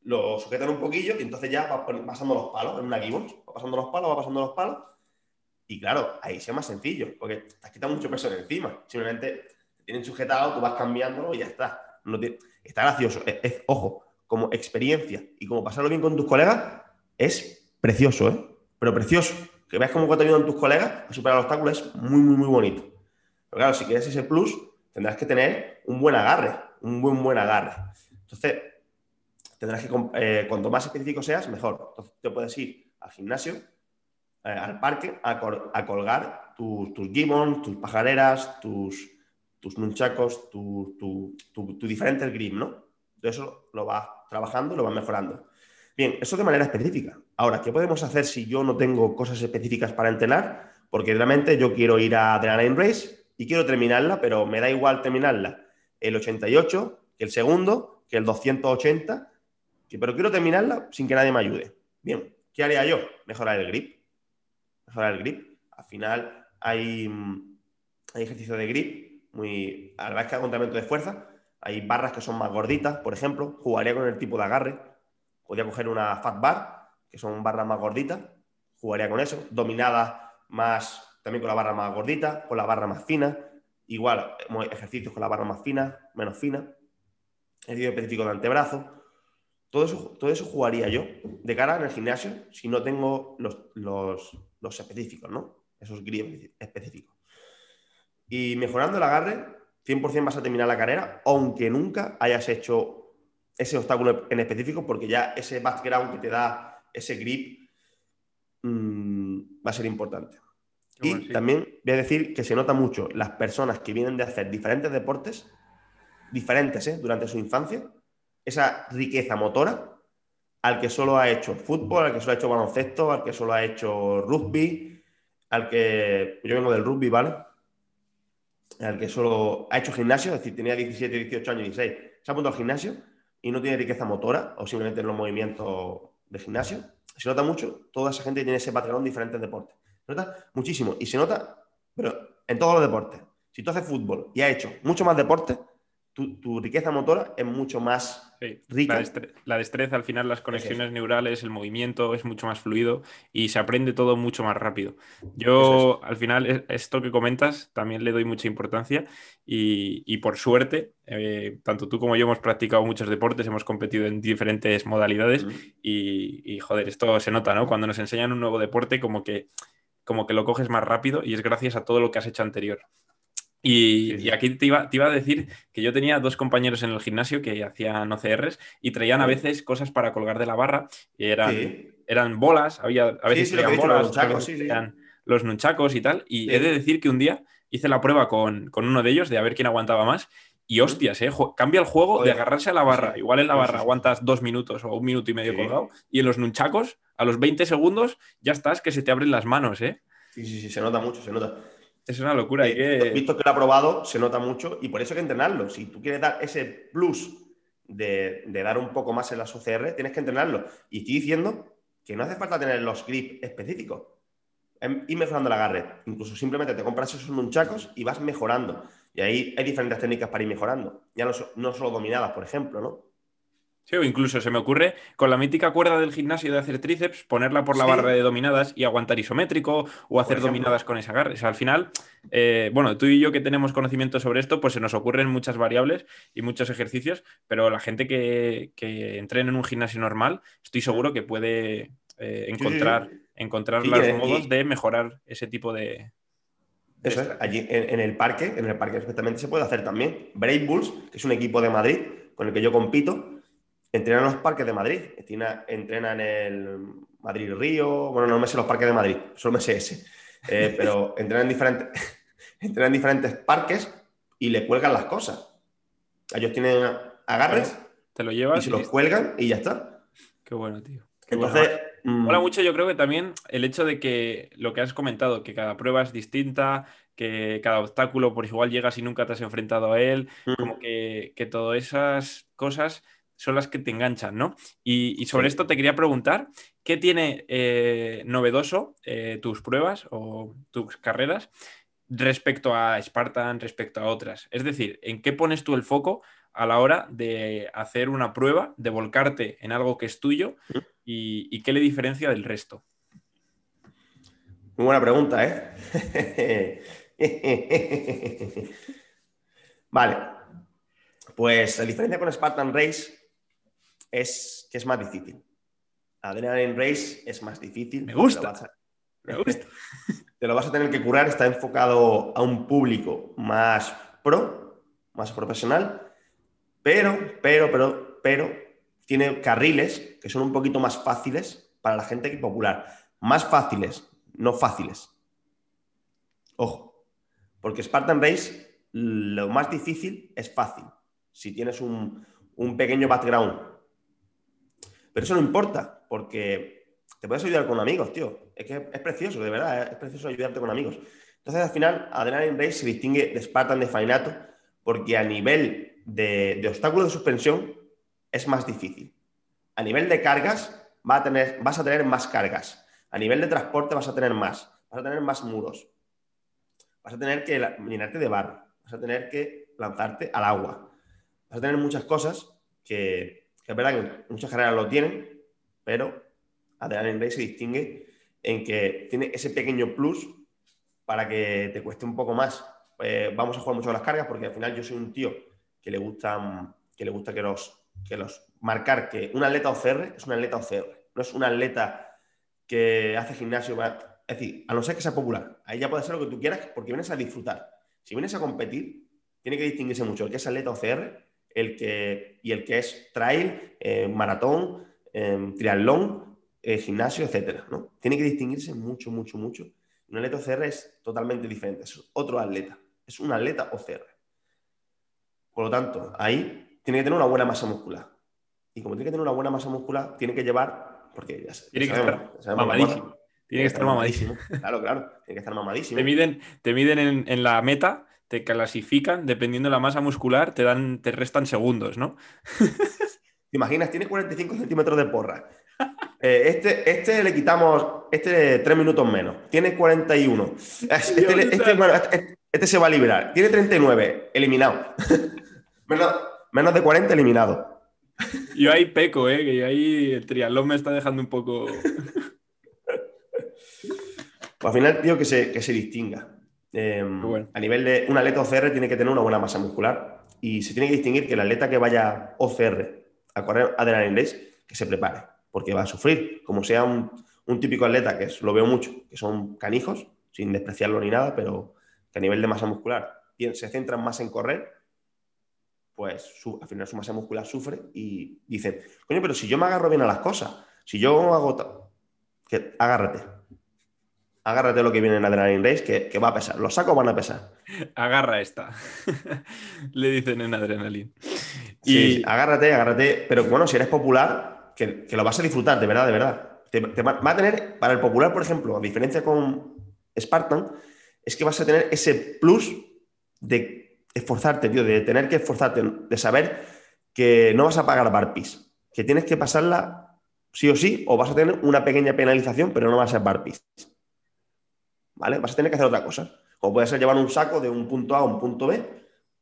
lo sujetan un poquillo y entonces ya va pasando los palos en una gibbons, va pasando los palos, va pasando los palos, y claro, ahí sea más sencillo, porque te has quitado mucho peso de encima, simplemente te tienen sujetado, tú vas cambiándolo y ya está. No está gracioso, es, ojo, como experiencia y como pasarlo bien con tus colegas, es precioso, ¿eh? Pero precioso que veas cómo te ayudan tus colegas a superar los obstáculos es muy, muy, muy bonito. Pero claro, si quieres ese plus, tendrás que tener un buen agarre, un buen, buen agarre. Entonces, tendrás que, eh, cuanto más específico seas, mejor. Entonces, te puedes ir al gimnasio, eh, al parque, a, colgar tus, tus tus pajareras, tus, tus nunchacos, tu, tu, tu, diferente grip, ¿no? Todo eso lo vas trabajando, lo vas mejorando. Bien, eso de manera específica. Ahora, ¿qué podemos hacer si yo no tengo cosas específicas para entrenar? Porque realmente yo quiero ir a Adrenaline Race y quiero terminarla, pero me da igual terminarla el 88 que el segundo, que el 280, pero quiero terminarla sin que nadie me ayude. Bien, ¿qué haría yo? Mejorar el grip. Mejorar el grip. Al final hay, hay ejercicio de grip muy... A la vez que hago entrenamiento de fuerza, hay barras que son más gorditas, por ejemplo. Jugaría con el tipo de agarre Podría coger una fat bar, que son barras más gorditas, jugaría con eso, dominada más, también con la barra más gordita, con la barra más fina, igual ejercicios con la barra más fina, menos fina, ejercicio específico de antebrazo, todo eso, todo eso jugaría yo de cara en el gimnasio si no tengo los, los, específicos, ¿no? Esos grips específicos. Y mejorando el agarre, 100% vas a terminar la carrera, aunque nunca hayas hecho ese obstáculo en específico, porque ya ese background que te da ese grip mm, va a ser importante. Y también voy a decir que se nota mucho las personas que vienen de hacer diferentes deportes, diferentes ¿eh? durante su infancia, esa riqueza motora al que solo ha hecho fútbol, al que solo ha hecho baloncesto, al que solo ha hecho rugby, al que yo vengo del rugby, ¿vale? Al que solo ha hecho gimnasio, es decir, tenía 17, 18 años, 16, se ha apuntado al gimnasio y no tiene riqueza motora o simplemente en los movimientos de gimnasio, se nota mucho, toda esa gente tiene ese patrón en diferentes deportes. Se nota muchísimo y se nota, pero en todos los deportes. Si tú haces fútbol y has hecho mucho más deporte, tu, riqueza motora es mucho más rica. La, destreza, al final, las conexiones neurales, el movimiento es mucho más fluido y se aprende todo mucho más rápido. Yo, al final, esto que comentas también le doy mucha importancia y, por suerte, eh, tanto tú como yo hemos practicado muchos deportes, hemos competido en diferentes modalidades y, y, joder, esto se nota, ¿no? Cuando nos enseñan un nuevo deporte, como que, como que lo coges más rápido y es gracias a todo lo que has hecho anterior. Y, aquí te iba, te iba, a decir que yo tenía dos compañeros en el gimnasio que hacían OCRs y traían a veces cosas para colgar de la barra. Y eran, eran bolas, había, a veces traían bolas, los nunchacos y tal. Y he de decir que un día hice la prueba con, uno de ellos de a ver quién aguantaba más. Y hostias, ¿eh? cambia el juego de agarrarse a la barra. Igual en la barra aguantas dos minutos o un minuto y medio colgado. Y en los nunchacos, a los 20 segundos, ya estás que se te abren las manos, ¿eh? Sí, sí, sí, se nota mucho, se nota. Es una locura. que... Visto que lo ha probado, se nota mucho y por eso hay que entrenarlo. Si tú quieres dar ese plus de, dar un poco más en las OCR, tienes que entrenarlo. Y estoy diciendo que no hace falta tener los grips específicos. Em, ir mejorando el agarre. Incluso simplemente te compras esos nunchacos y vas mejorando. Y ahí hay diferentes técnicas para ir mejorando. Ya no, no solo dominadas, por ejemplo, ¿no? Sí, o incluso se me ocurre con la mítica cuerda del gimnasio de hacer tríceps, ponerla por la barra de dominadas y aguantar isométrico o hacer dominadas con esa. O sea, al final, eh, bueno, tú y yo que tenemos conocimiento sobre esto, pues se nos ocurren muchas variables y muchos ejercicios, pero la gente que, que entrena en un gimnasio normal, estoy seguro que puede eh, encontrar, encontrar los modos de mejorar ese tipo de, eso es, allí en, el parque, en el parque perfectamente se puede hacer también. Brave Bulls, que es un equipo de Madrid con el que yo compito, entrena en los parques de Madrid. Entrena, en el Madrid Río, bueno, no me sé los parques de Madrid, solo me sé ese. Eh, pero entrena en, diferentes, entrena en diferentes parques y le cuelgan las cosas. Ellos tienen agarres, te lo llevas y se los cuelgan y ya está. Qué bueno, tío. Entonces, Mola mm. mucho, yo creo que también el hecho de que lo que has comentado, que cada prueba es distinta, que cada obstáculo por igual llegas y nunca te has enfrentado a él, mm. como que, todas esas cosas son las que te enganchan, ¿no? Y, sobre esto te quería preguntar, ¿qué tiene eh, novedoso eh, tus pruebas o tus carreras respecto a Spartan, respecto a otras? Es decir, ¿en qué pones tú el foco a la hora de hacer una prueba, de volcarte en algo que es tuyo mm. y, qué le diferencia del resto? Muy buena pregunta, ¿eh? vale. Pues la diferencia con Spartan Race es que es más difícil. Adrenaline Race es más difícil. Me gusta. Me gusta. Te lo vas a tener que curar, está enfocado a un público más pro, más profesional pero, pero, pero, pero, tiene carriles que son un poquito más fáciles para la gente que popular. Más fáciles, no fáciles. Ojo, porque Spartan Race lo más difícil es fácil, si tienes un, pequeño background. Pero eso no importa, porque te puedes ayudar con amigos, tío. Es que es precioso, de verdad, es precioso ayudarte con amigos. Entonces, al final, Adrenaline Race se distingue de Spartan de Fainato porque a nivel de, obstáculos de suspensión es más difícil. A nivel de cargas vas a tener más cargas. A nivel de transporte vas a tener más. Vas a tener más muros. Vas a tener que llenarte de barro. Vas a tener que lanzarte al agua. Vas a tener muchas cosas que, es verdad que muchas carreras lo tienen, pero Adrenaline Race se distingue en que tiene ese pequeño plus para que te cueste un poco más. Eh, vamos a jugar mucho con las cargas porque al final yo soy un tío que le gusta que, le gusta que, los, que los marcar que un atleta OCR es un atleta OCR, no es un atleta que hace gimnasio. Es decir, a no ser que sea popular, ahí ya puede ser lo que tú quieras porque vienes a disfrutar. Si vienes a competir, tiene que distinguirse mucho el que es atleta OCR el que, y el que es trail, eh, maratón, eh, triatlón, eh, gimnasio, etcétera. ¿no? Tiene que distinguirse mucho, mucho, mucho. Un atleta OCR es totalmente diferente, es otro atleta, es un atleta OCR. Por lo tanto, ahí tiene que tener una buena masa muscular. Y como tiene que tener una buena masa muscular, tiene que llevar, porque ya, tiene que estar mamadísimo. Tiene que estar mamadísimo. Claro, claro, tiene que estar mamadísimo. Te miden, te miden en, la meta, te clasifican, dependiendo de la masa muscular, te dan, te restan segundos, ¿no? ¿Te imaginas? Tiene 45 centímetros de porra. Eh, este, este le quitamos este 3 minutos menos. Tiene 41. Este, este, este, este, se va a liberar. Tiene 39. Eliminado. menos, de 40 eliminado. Yo ahí peco, ¿eh? que ahí el triatlón me está dejando un poco. Pues al final, tío, que se, que se distinga. Em, a nivel de un atleta OCR tiene que tener una buena masa muscular y se tiene que distinguir que el atleta que vaya OCR a correr adrenaline race, que se prepare, porque va a sufrir. Como sea un, típico atleta, que es, lo veo mucho, que son canijos, sin despreciarlo ni nada, pero que a nivel de masa muscular se centran más en correr, pues al final su masa muscular sufre y dicen, coño, pero si yo me agarro bien a las cosas, si yo hago... Que, agárrate. Agárrate lo que viene en Adrenaline Race, que, va a pesar. Los sacos van a pesar. Agarra esta. Le dicen en Adrenaline. y... agárrate, agárrate. Pero bueno, si eres popular, que, lo vas a disfrutar, de verdad, de verdad. Te, va, a tener, para el popular, por ejemplo, a diferencia con Spartan, es que vas a tener ese plus de esforzarte, tío, de tener que esforzarte, de saber que no vas a pagar barpees, que tienes que pasarla sí o sí, o vas a tener una pequeña penalización, pero no vas a ser barpees. ¿Vale? Vas a tener que hacer otra cosa. Como puede ser llevar un saco de un punto A a un punto B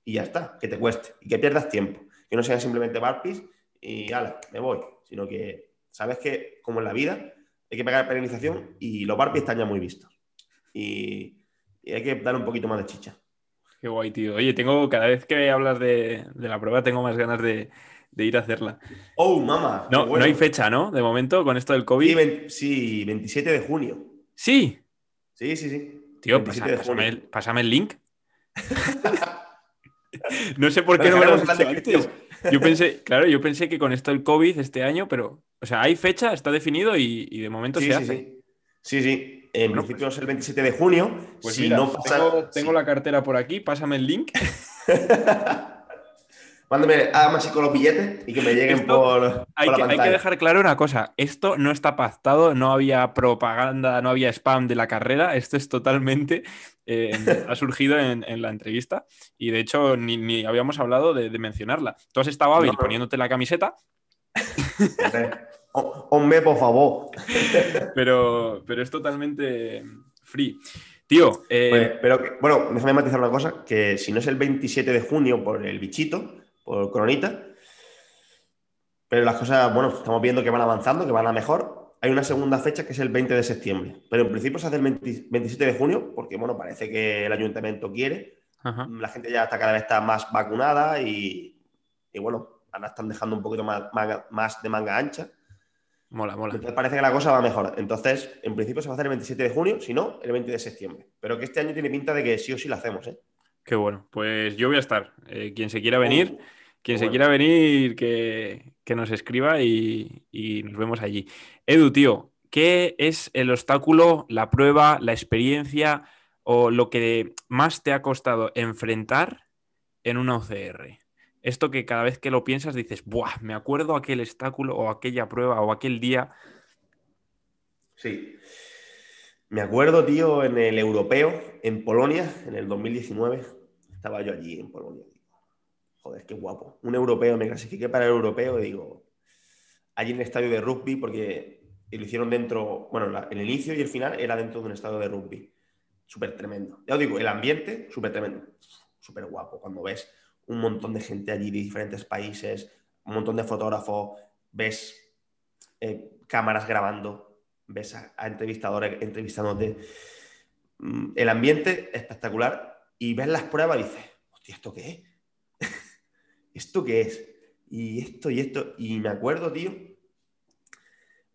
y ya está, que te cueste y que pierdas tiempo. Que no sean simplemente barpees y ala, me voy. Sino que sabes que, como en la vida, hay que pegar penalización y los Barbie están ya muy vistos. Y, hay que dar un poquito más de chicha. Qué guay, tío. Oye, tengo, cada vez que hablas de, la prueba, tengo más ganas de, ir a hacerla. Oh, mamá. No, no hay fecha, ¿no? De momento, con esto del COVID. Sí, 27 de junio. ¿Sí? Sí, sí, sí. Tío, pásame, el, link. no sé por qué no me lo has dicho Yo pensé, claro, yo pensé que con esto del COVID este año, pero, o sea, hay fecha, está definido y, de momento se hace. Sí. sí, sí. En principio pues es el 27 de junio. Pues si no tengo, la cartera por aquí, pásame el link. Mándame, hágame así con los billetes y que me lleguen por, hay, que, hay, que, dejar claro una cosa: esto no está pactado, no había propaganda, no había spam de la carrera. Esto es totalmente. Eh, ha surgido en, la entrevista y de hecho ni, habíamos hablado de, mencionarla. Tú has estado hábil poniéndote la camiseta. Hombre, por favor. pero, pero es totalmente free. Tío, eh, pues, pero bueno, déjame matizar una cosa, que si no es el 27 de junio por el bichito, por Coronita. Pero las cosas, bueno, estamos viendo que van avanzando, que van a mejor. Hay una segunda fecha que es el 20 de septiembre, pero en principio se hace el 27 de junio porque, bueno, parece que el ayuntamiento quiere. La gente ya está cada vez está más vacunada y, bueno, ahora están dejando un poquito más, más de manga ancha. Mola, mola. Entonces parece que la cosa va mejor. Entonces, en principio se va a hacer el 27 de junio, si no, el 20 de septiembre. Pero que este año tiene pinta de que sí o sí lo hacemos, ¿eh? Qué bueno. Pues yo voy a estar. Eh, quien se quiera venir, quien se quiera venir, que, nos escriba y, nos vemos allí. Edu, tío, ¿qué es el obstáculo, la prueba, la experiencia o lo que más te ha costado enfrentar en una OCR? Esto que cada vez que lo piensas dices, ¡buah! Me acuerdo aquel obstáculo o aquella prueba o aquel día. Sí. Me acuerdo, tío, en el europeo, en Polonia, en el 2019, estaba yo allí en Polonia. Joder, qué guapo. Un europeo, me clasifiqué para el europeo y digo, allí en el estadio de rugby, porque lo hicieron dentro, bueno, el inicio y el final era dentro de un estadio de rugby. Súper tremendo. Ya os digo, el ambiente, súper tremendo. Súper guapo. Cuando ves un montón de gente allí de diferentes países, un montón de fotógrafos, ves eh, cámaras grabando, ves a, entrevistadores entrevistándote. Mm, el ambiente espectacular y ves las pruebas y dices, hostia, ¿esto qué es? ¿Esto qué es? Y esto y esto. Y me acuerdo, tío,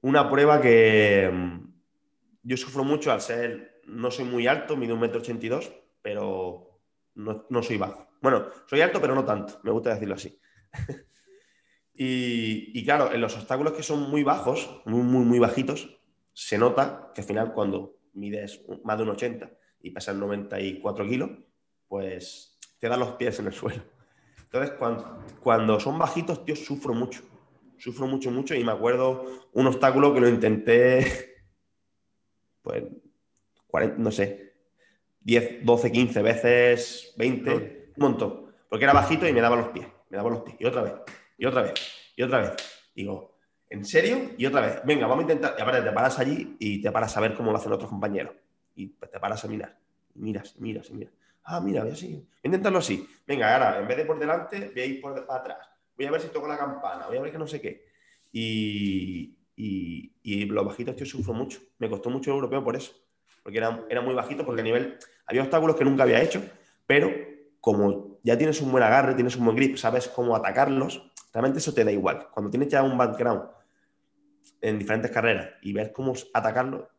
una prueba que mm, yo sufro mucho al ser, no soy muy alto, mido un metro ochenta y dos, pero no, no soy bajo. Bueno, soy alto, pero no tanto, me gusta decirlo así. y, y, claro, en los obstáculos que son muy bajos, muy, muy, muy bajitos, se nota que al final cuando mides más de un 80 y pesas 94 kilos, pues te dan los pies en el suelo. Entonces, cuando, son bajitos, tío, sufro mucho. Sufro mucho, mucho y me acuerdo un obstáculo que lo intenté, pues, no sé, 10, 12, 15 veces, 20, un montón. Porque era bajito y me daba los pies, me daba los pies. Y otra vez, y otra vez, y otra vez. Digo, ¿En serio? Y otra vez, venga, vamos a intentar. Y aparte te paras allí y te paras a ver cómo lo hacen otros compañeros. Y pues te paras a mirar. miras, miras, y miras. Ah, mira, voy así. Intentarlo así. Venga, ahora, en vez de por delante, voy a ir por atrás. Voy a ver si toco la campana. Voy a ver que no sé qué. Y, y, y los bajitos, tío, sufro mucho. Me costó mucho el europeo por eso. Porque era, era muy bajito, porque a nivel. Había obstáculos que nunca había hecho, pero como ya tienes un buen agarre, tienes un buen grip, sabes cómo atacarlos, realmente eso te da igual. Cuando tienes ya un background en diferentes carreras y ves cómo atacarlo,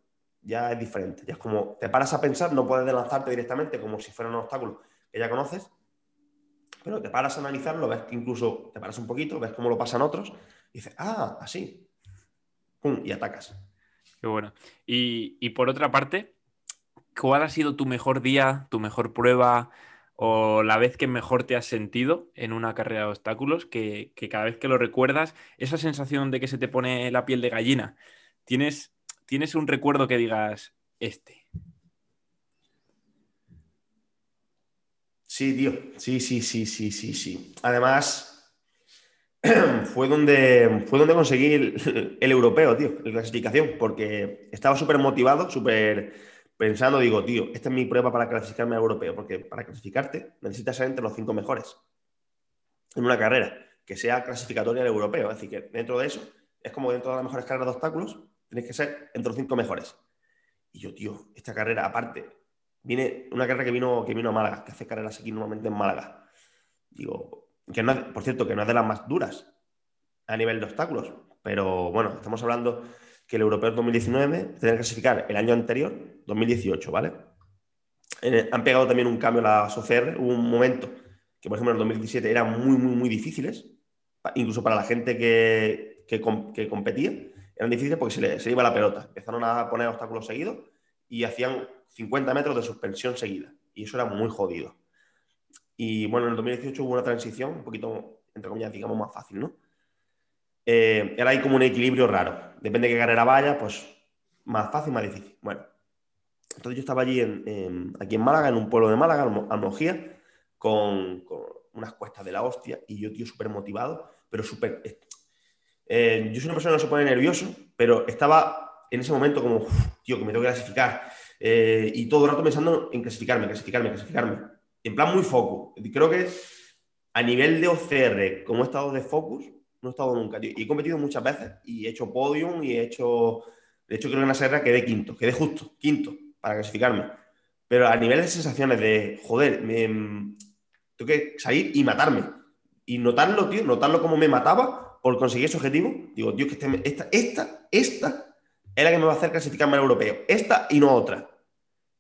ya es diferente. Ya es como te paras a pensar, no puedes lanzarte directamente como si fuera un obstáculo que ya conoces, pero te paras a analizarlo, ves que incluso te paras un poquito, ves cómo lo pasan otros y dices, ah, así. ¡Pum! Y atacas. Qué bueno. Y, y por otra parte, ¿cuál ha sido tu mejor día, tu mejor prueba? O la vez que mejor te has sentido en una carrera de obstáculos, que, cada vez que lo recuerdas, esa sensación de que se te pone la piel de gallina, ¿tienes, tienes un recuerdo que digas este? Sí, tío, sí, sí, sí, sí, sí, sí. Además, fue donde, fue donde conseguí el, el europeo, tío, la clasificación, porque estaba súper motivado, súper pensando, digo, tío, esta es mi prueba para clasificarme al europeo, porque para clasificarte necesitas ser entre los cinco mejores en una carrera, que sea clasificatoria del europeo. Es decir, que dentro de eso, es como dentro de las mejores carreras de obstáculos, tienes que ser entre los cinco mejores. Y yo, tío, esta carrera, aparte, viene una carrera que vino, que vino a Málaga, que hace carreras aquí normalmente en Málaga. Digo, que no por cierto, que no es de las más duras a nivel de obstáculos, pero bueno, estamos hablando que el europeo 2019 tiene que clasificar el año anterior, 2018, ¿vale? han pegado también un cambio a la SOCR, hubo un momento que, por ejemplo, en el 2017 eran muy, muy, muy difíciles, incluso para la gente que, que, competía, eran difíciles porque se, le, se iba la pelota. Empezaron a poner obstáculos seguidos y hacían 50 metros de suspensión seguida. Y eso era muy jodido. Y bueno, en el 2018 hubo una transición un poquito, entre comillas, digamos, más fácil, ¿no? Eh, era ahí como un equilibrio raro. Depende de qué carrera vaya, pues más fácil, más difícil. Bueno, entonces yo estaba allí, en, aquí en Málaga, en un pueblo de Málaga, Almojía, con, con unas cuestas de la hostia, y yo, tío, súper motivado, pero súper... Eh, yo soy una persona que no se pone nervioso, pero estaba en ese momento como, tío, que me tengo que clasificar. Eh, y todo el rato pensando en clasificarme, clasificarme, clasificarme. En plan muy foco. Creo que a nivel de OCR, como he estado de focus, no he estado nunca, tío. Y he competido muchas veces y he hecho podium y he hecho. De hecho, creo que en la serra quedé quinto, quedé justo, quinto, para clasificarme. Pero a nivel de sensaciones de, joder, me, tengo que salir y matarme. Y notarlo, tío, notarlo como me mataba por conseguir ese objetivo. Digo, tío, que este, esta, esta, esta es la que me va a hacer clasificarme al europeo. Esta y no otra.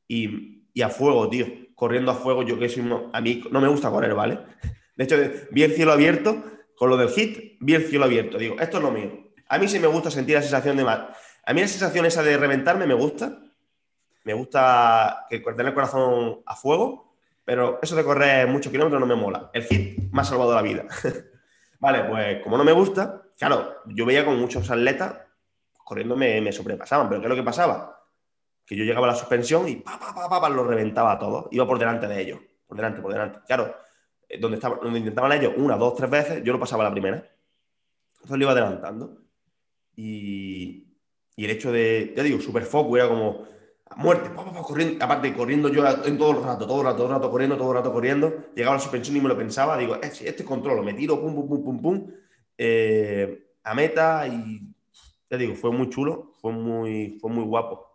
Y, y a fuego, tío. Corriendo a fuego, yo que soy. A mí no me gusta correr, ¿vale? De hecho, vi el cielo abierto con lo del hit, vi el cielo abierto. Digo, esto es lo mío. A mí sí me gusta sentir la sensación de mal. A mí la sensación esa de reventarme me gusta. Me gusta que tener el corazón a fuego, pero eso de correr muchos kilómetros no me mola. El hit me ha salvado la vida. vale, pues como no me gusta, claro, yo veía con muchos atletas corriendo me, sobrepasaban, pero ¿qué es lo que pasaba? Que yo llegaba a la suspensión y pa, pa, pa, pa, lo reventaba a todos. Iba por delante de ellos, por delante, por delante. Claro, donde, estaba, donde intentaban ellos una, dos, tres veces, yo lo pasaba la primera. Entonces lo iba adelantando. Y, y el hecho de, ya digo, super foco, era como muerte, corriendo, aparte corriendo yo en todo el rato, todo el rato, todo el rato corriendo, todo el rato corriendo. Llegaba a la suspensión y me lo pensaba, digo, este, este controlo, me tiro, pum, pum, pum, pum, pum, eh, a meta y ya digo, fue muy chulo, fue muy, fue muy guapo.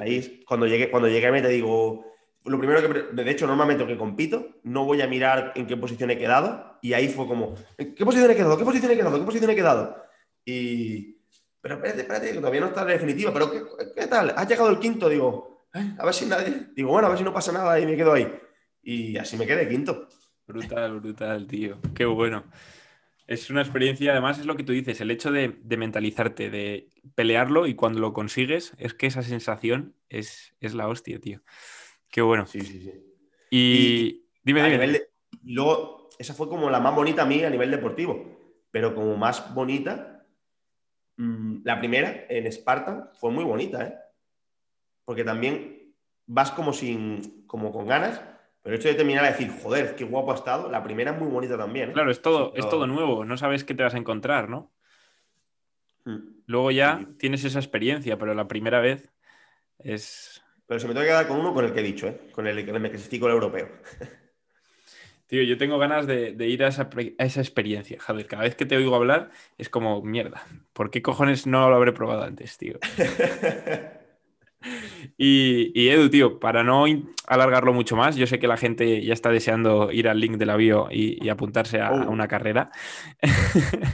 Ahí, cuando llegué, cuando llegué a meta, digo, lo primero que, de hecho, normalmente que compito, no voy a mirar en qué posición he quedado. Y ahí fue como, qué posición he quedado? ¿Qué posición he quedado? ¿Qué posición he quedado? Y, pero espérate, espérate, que todavía no está la definitiva. Pero, ¿qué, tal? ¿Has llegado el quinto? Digo, a ver si nadie. Digo, bueno, a ver si no pasa nada y me quedo ahí. Y así me quedé quinto. Brutal, brutal, tío. Qué bueno. Es una experiencia, además es lo que tú dices, el hecho de, mentalizarte, de pelearlo y cuando lo consigues, es que esa sensación es, es la hostia, tío. Qué bueno. Sí, sí, sí. Y, dime, dime. luego, esa fue como la más bonita a mí a nivel deportivo, pero como más bonita, mm, la primera en Esparta fue muy bonita, ¿eh? Porque también vas como sin, como con ganas, pero el hecho de terminar a decir, joder, qué guapo ha estado, la primera es muy bonita también. ¿eh? Claro, es todo, es todo nuevo, no sabes qué te vas a encontrar, ¿no? Mm. Luego ya tienes esa experiencia, pero la primera vez es, pero se me tengo que quedar con uno con el que he dicho, ¿eh? con el que me clasifico el europeo. Tío, yo tengo ganas de, ir a esa, experiencia, Javier. Cada vez que te oigo hablar es como, mierda, ¿por qué cojones no lo habré probado antes, tío? y, Edu, tío, para no alargarlo mucho más, yo sé que la gente ya está deseando ir al link de la bio y, apuntarse a, oh. una carrera.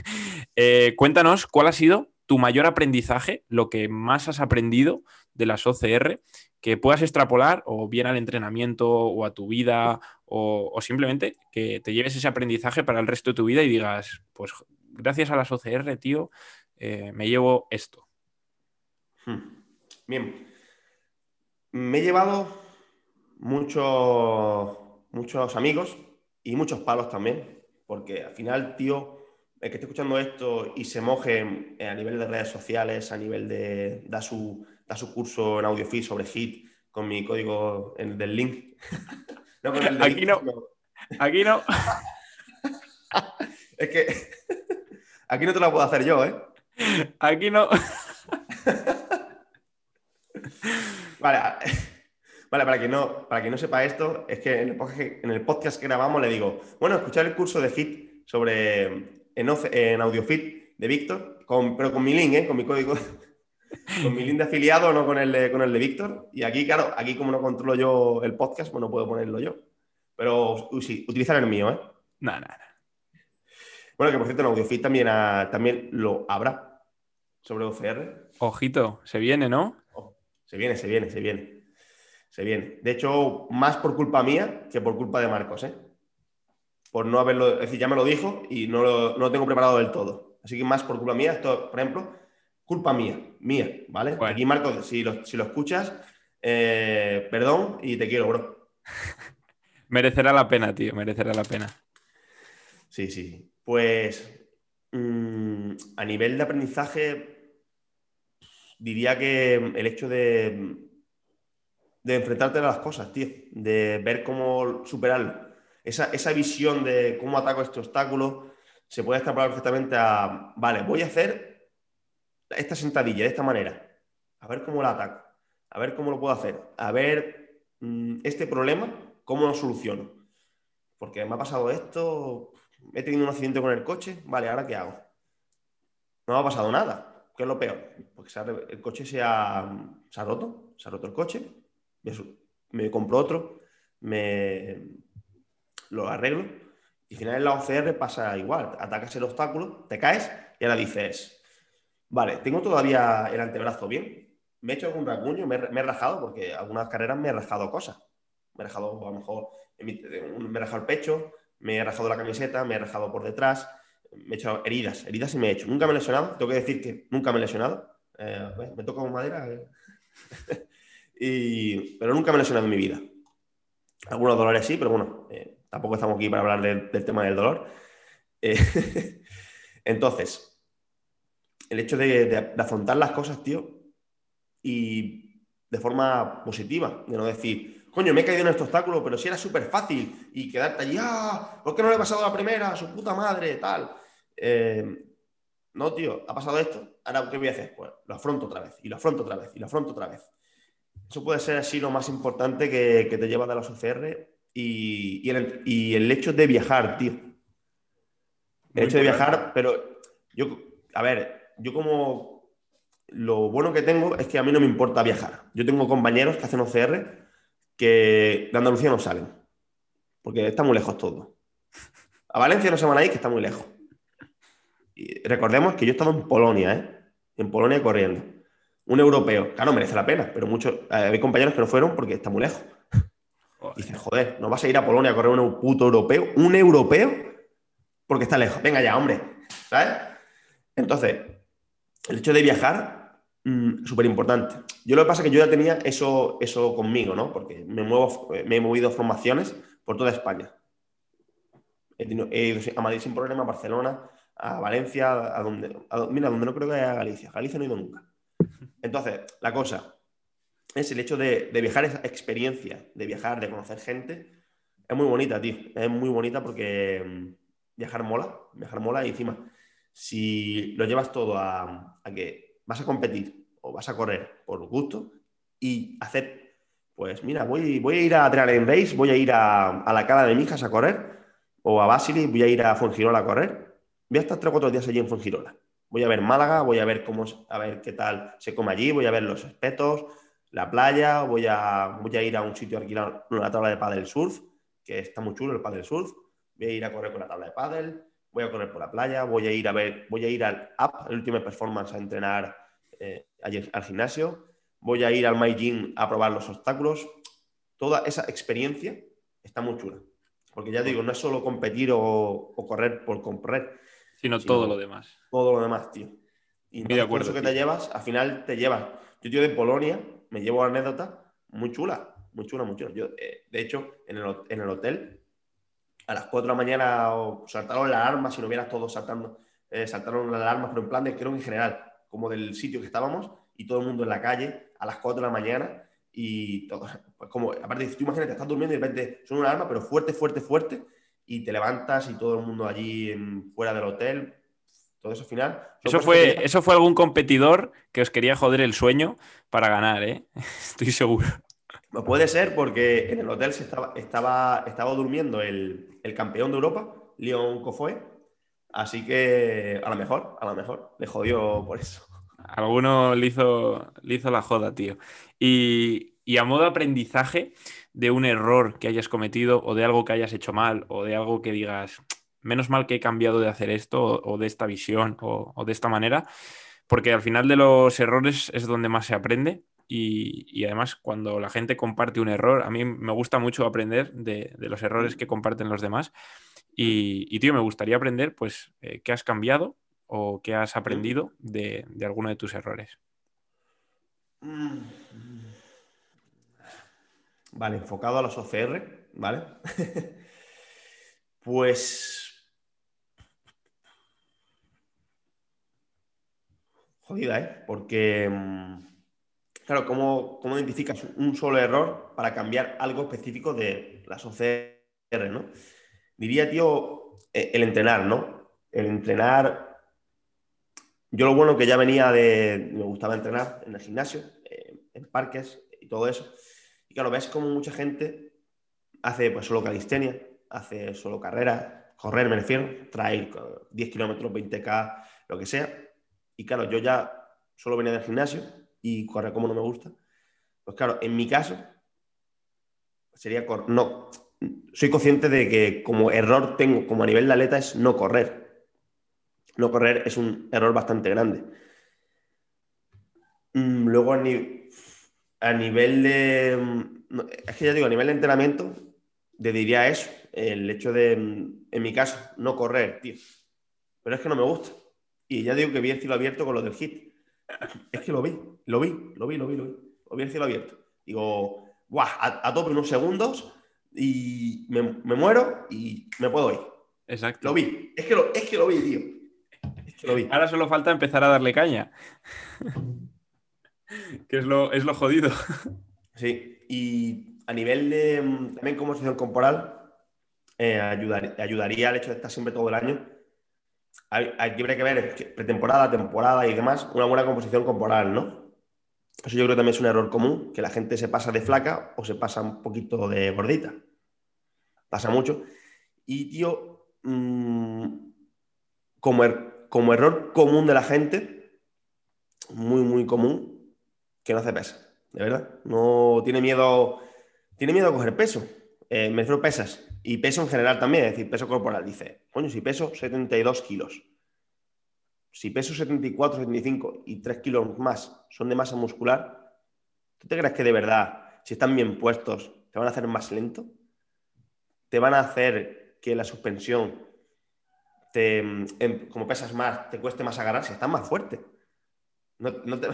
Eh, cuéntanos cuál ha sido tu mayor aprendizaje, lo que más has aprendido de las OCR que puedas extrapolar o bien al entrenamiento o a tu vida o, simplemente que te lleves ese aprendizaje para el resto de tu vida y digas, pues gracias a las OCR, tío, eh, me llevo esto. Hmm. Bien. Me he llevado muchos, muchos amigos y muchos palos también, porque al final, tío, el que esté escuchando esto y se moje a nivel de redes sociales, a nivel de dar su da su curso en AudioFit sobre HIT con mi código en, del link. Aquí no. Aquí no. es que aquí no te lo puedo hacer yo, ¿eh? Aquí no. vale, vale para, que no, para que no sepa esto, es que en el, podcast, que grabamos le digo, bueno, escuchar el curso de HIT sobre en, en AudioFit de Víctor, pero con mi link, ¿eh? con mi código, con mi link de afiliado, no con el de, con el de Víctor. Y aquí, claro, aquí como no controlo yo el podcast, pues no puedo ponerlo yo. Pero sí, utilizar el mío, ¿eh? Nada, nada. Bueno, que por cierto, en AudioFit también, también lo habrá sobre OCR. Ojito, se viene, ¿no? Oh, se viene, se viene, se viene. Se viene. De hecho, más por culpa mía que por culpa de Marcos, ¿eh? Por no haberlo, es decir, ya me lo dijo y no lo, tengo preparado del todo. Así que más por culpa mía, esto, por ejemplo, culpa mía, mía, ¿vale? Aquí, Marcos, si lo, si lo escuchas, eh, perdón y te quiero, bro. merecerá la pena, tío, merecerá la pena. Sí, sí. Pues mm, a nivel de aprendizaje, diría que el hecho de, de enfrentarte a las cosas, tío, de ver cómo superarlo. Esa, esa visión de cómo ataco este obstáculo se puede extrapolar perfectamente a, vale, voy a hacer esta sentadilla de esta manera, a ver cómo la ataco, a ver cómo lo puedo hacer, a ver mm, este problema, cómo lo soluciono. Porque me ha pasado esto, he tenido un accidente con el coche, vale, ¿ahora qué hago? No me ha pasado nada, ¿qué es lo peor? Porque el coche se ha, se ha roto, se ha roto el coche, me compro otro, me lo arreglo y al final en la OCR pasa igual, atacas el obstáculo, te caes y ahora dices, vale, tengo todavía el antebrazo bien, me he hecho algún rasguño, me, he rajado, porque algunas carreras me he rajado cosas, me he rajado a lo mejor, me he rajado el pecho, me he rajado la camiseta, me he rajado por detrás, me he hecho heridas, heridas y me he hecho. Nunca me he lesionado, tengo que decir que nunca me he lesionado. Eh, me toco madera. Eh. pero nunca me he lesionado en mi vida. Algunos dolores sí, pero bueno, eh, tampoco estamos aquí para hablar del tema del dolor. entonces, el hecho de, afrontar las cosas, tío, y de forma positiva, de no decir, coño, me he caído en este obstáculo, pero si era súper fácil y quedarte allí, ah, ¿por qué no le he pasado la primera? Su puta madre, tal. Eh, no, tío, ha pasado esto, ahora ¿qué voy a hacer? Pues lo afronto otra vez, y lo afronto otra vez, y lo afronto otra vez. Eso puede ser así lo más importante que, te lleva de los OCR y, el, hecho de viajar, tío. El hecho de viajar, pero yo, a ver, yo como lo bueno que tengo es que a mí no me importa viajar. Yo tengo compañeros que hacen OCR que de Andalucía no salen, porque está muy lejos todo. A Valencia no se van a ir, que está muy lejos. Y recordemos que yo he estado en Polonia, ¿eh? En Polonia corriendo. Un europeo, claro, merece la pena, pero muchos, eh, hay compañeros que no fueron porque está muy lejos. Dicen, joder, ¿no vas a ir a Polonia a correr un puto europeo? ¿Un europeo? Porque está lejos. Venga ya, hombre. ¿Sabes? Entonces, el hecho de viajar Mm, súper importante. Yo lo que pasa es que yo ya tenía eso, eso conmigo, ¿no? Porque me, muevo, me he movido formaciones por toda España. He, ido a Madrid sin problema, a Barcelona, a Valencia, a donde, mira, donde no creo que haya Galicia. Galicia no he ido nunca. Entonces, la cosa es el hecho de, viajar, esa experiencia, de viajar, de conocer gente, es muy bonita, tío. Es muy bonita porque mm, viajar mola, viajar mola y encima, si lo llevas todo a, a que vas a competir o vas a correr por gusto y hacer, pues mira, voy, voy a ir a Trail Race, voy a ir a, la Cala de Mijas a correr, o a Basili, voy a ir a Fongirola a correr. Voy a estar tres o cuatro días allí en Fongirola. Voy a ver Málaga, voy a ver cómo, a ver qué tal se come allí, voy a ver los espetos, la playa, voy a, voy a ir a un sitio a alquilar una tabla de paddle surf, que está muy chulo el paddle surf. Voy a ir a correr con la tabla de paddle, voy a correr por la playa, voy a ir a ver, voy a ir al app, el último performance, a entrenar eh, al gimnasio, voy a ir al My Gym a probar los obstáculos. Toda esa experiencia está muy chula. Porque ya digo, no es solo competir o, correr por correr. Sino, todo lo demás. Todo lo demás, tío. Y de acuerdo, eso que te llevas, al final te llevas. Yo, tío, de Polonia, me llevo anécdota muy chula, muy chula, muy chula. Yo, eh, de hecho, en el, en el hotel, a las 4 de la mañana saltaron la alarma, si no hubieras todos saltando, eh, saltaron las alarmas, pero en plan de, creo en general, como del sitio que estábamos, y todo el mundo en la calle a las 4 de la mañana, y todo, pues como, aparte, tú imagínate, estás durmiendo y de repente suena una alarma, pero fuerte, fuerte, fuerte, y te levantas y todo el mundo allí fuera del hotel, todo eso final. Eso fue, eso fue algún competidor que os quería joder el sueño para ganar, ¿eh? Estoy seguro. No puede ser porque en el hotel se estaba, estaba, estaba durmiendo el, campeón de Europa, Leon Cofoe, Así que a lo mejor, a lo mejor, le jodió por eso. Alguno le hizo, le hizo la joda, tío. Y, y a modo aprendizaje de un error que hayas cometido o de algo que hayas hecho mal o de algo que digas, menos mal que he cambiado de hacer esto o, de esta visión o, de esta manera, porque al final de los errores es donde más se aprende y, además cuando la gente comparte un error, a mí me gusta mucho aprender de, los errores que comparten los demás y, tío, me gustaría aprender pues eh, qué has cambiado o qué has aprendido de, alguno de tus errores. Vale, enfocado a los OCR, ¿vale? pues jodida, ¿eh? Porque, mm, claro, ¿cómo, ¿cómo, identificas un solo error para cambiar algo específico de las OCR, ¿no? Diría, tío, e, el entrenar, ¿no? El entrenar. Yo lo bueno que ya venía de. Me gustaba entrenar en el gimnasio, eh, en parques y todo eso. Y claro, ves como mucha gente hace pues solo calistenia, hace solo carrera, correr, me refiero, traer 10 kilómetros, 20k, lo que sea y claro, yo ya solo venía del gimnasio y correr como no me gusta. Pues claro, en mi caso, sería no. Soy consciente de que como error tengo, como a nivel de atleta, es no correr. No correr es un error bastante grande. Mm, luego a, nivel de. Es que ya digo, a nivel de entrenamiento, te diría eso. El hecho de, en mi caso, no correr, tío. Pero es que no me gusta. Y ya digo que vi el cielo abierto con lo del hit. Es que lo vi, lo vi, lo vi, lo vi, lo vi. Lo vi el cielo abierto. Digo, guau, a, tope unos segundos y me, muero y me puedo ir. Exacto. Lo vi. Es que lo, es que lo vi, tío. Es que lo vi. Ahora solo falta empezar a darle caña. que es lo, es lo jodido. Sí. Y a nivel de también composición corporal, eh, ayudaría el hecho de estar siempre todo el año hay, que ver pretemporada, temporada y demás, una buena composición corporal, ¿no? Eso yo creo que también es un error común, que la gente se pasa de flaca o se pasa un poquito de gordita. Pasa mucho. Y, tío, mm, como, er, como error común de la gente, muy, muy común, que no hace peso, de verdad. No tiene miedo, tiene miedo a coger peso. Eh, me refiero pesas. Y peso en general también, es decir, peso corporal. Dice, coño, si peso 72 kilos, si peso 74, 75 y 3 kilos más son de masa muscular, ¿tú te crees que de verdad, si están bien puestos, te van a hacer más lento? ¿Te van a hacer que la suspensión, te, em, como pesas más, te cueste más agarrar si estás más fuerte? No, no te,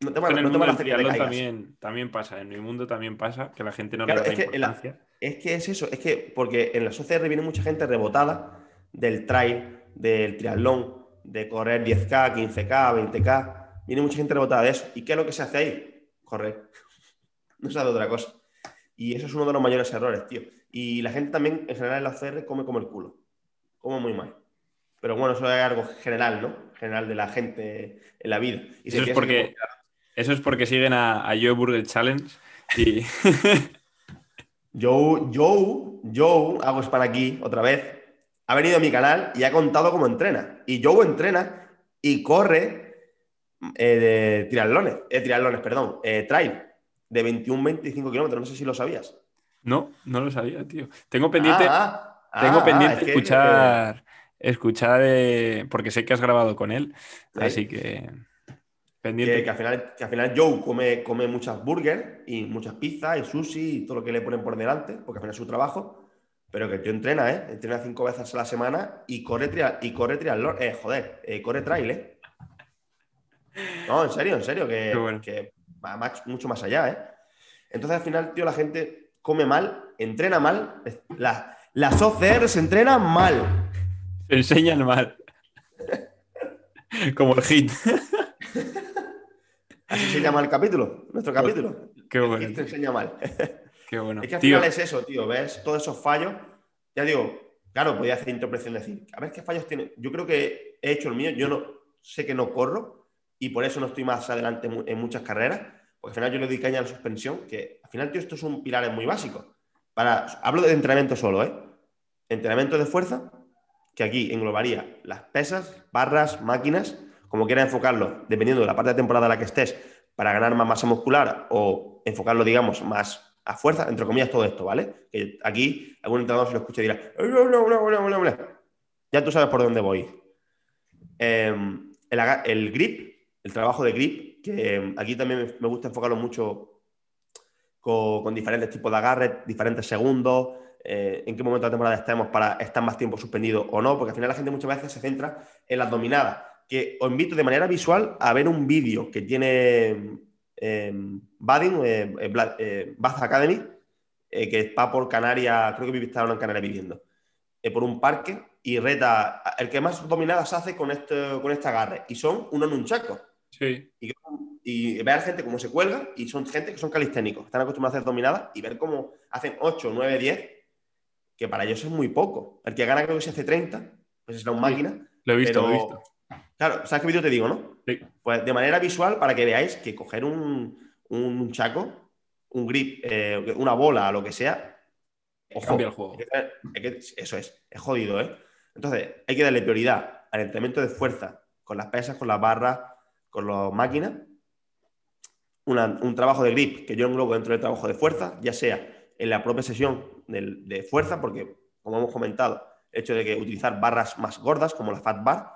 no te van, no te también, también pasa, en mi mundo también pasa que la gente no le da es importancia. Que es que es eso, es que porque en las OCR viene mucha gente rebotada del trail, del triatlón, de correr 10K, 15K, 20K. Viene mucha gente rebotada de eso. ¿Y qué es lo que se hace ahí? Correr. no se hace otra cosa. Y eso es uno de los mayores errores, tío. Y la gente también, en general, en la OCR come como el culo. Come muy mal. Pero bueno, eso es algo general, ¿no? General de la gente en la vida. Y eso es porque... Eso es porque siguen a, Joe Burger Challenge y... Joe, Joe, Joe, hago es para aquí otra vez, ha venido a mi canal y ha contado cómo entrena. Y Joe entrena y corre eh, de triatlones, eh, triatlones, perdón, eh, trail de 21-25 kilómetros. No sé si lo sabías. No, no lo sabía, tío. Tengo pendiente, ah, ah, tengo ah, pendiente escuchar, escuchar porque sé que has grabado con él, así que... Que, al final, que al final Joe come, come muchas burgers y muchas pizzas y sushi y todo lo que le ponen por delante, porque al final es su trabajo. Pero que yo entrena, ¿eh? Entrena cinco veces a la semana y corre, trial, y corre triatlón. Eh, joder, eh, corre trail, ¿eh? No, en serio, en serio, que, va mucho más allá, ¿eh? Entonces al final, tío, la gente come mal, entrena mal. La, las OCR se entrenan mal. Se enseñan mal. Como el hit. Así se llama el capítulo, nuestro pues, capítulo. Qué bueno. te enseña mal. Qué bueno. Es que al final es eso, tío. ¿Ves? Todos esos fallos. Ya digo, claro, podía hacer interpretación decir, a ver qué fallos tiene. Yo creo que he hecho el mío. Yo no sé que no corro y por eso no estoy más adelante en muchas carreras. Porque al final yo le doy caña a la suspensión, que al final, tío, esto es un pilar muy básico. Para, hablo de entrenamiento solo, ¿eh? Entrenamiento de fuerza que aquí englobaría las pesas, barras, máquinas, como quieras enfocarlo, dependiendo de la parte de temporada en la que estés, para ganar más masa muscular o enfocarlo, digamos, más a fuerza, entre comillas, todo esto, ¿vale? Que aquí algún entrenador se lo escucha y dirá, ya tú sabes por dónde voy. Em, el, grip, el trabajo de grip, que em, aquí también me gusta enfocarlo mucho con, diferentes tipos de agarre, diferentes segundos, eh, en qué momento de la temporada estemos para estar más tiempo suspendido o no, porque al final la gente muchas veces se centra en las dominadas. Que os invito de manera visual a ver un vídeo que tiene eh, Badin, eh, eh, Bath Academy, que va por Canarias, creo que estaban en Canarias viviendo, por un parque y reta, el que más dominadas hace con este, con este agarre, y son unos nunchacos. Sí. Y, y ver gente cómo se cuelga, y son gente que son calisténicos, están acostumbrados a hacer dominadas, y ver cómo hacen 8, 9, 10, que para ellos es muy poco. El que gana creo que se hace 30, pues es una máquina. Lo he visto, lo he visto. Claro, ¿sabes qué vídeo te digo, no? Sí. Pues de manera visual, para que veáis que coger un, un chaco, un grip, eh, una bola, lo que sea, cambia el juego. eso es, es jodido, ¿eh? Entonces, hay que darle prioridad al entrenamiento de fuerza con las pesas, con las barras, con las máquinas. un trabajo de grip que yo englobo dentro del trabajo de fuerza, ya sea en la propia sesión de, fuerza, porque, como hemos comentado, el hecho de que utilizar barras más gordas, como la fat bar,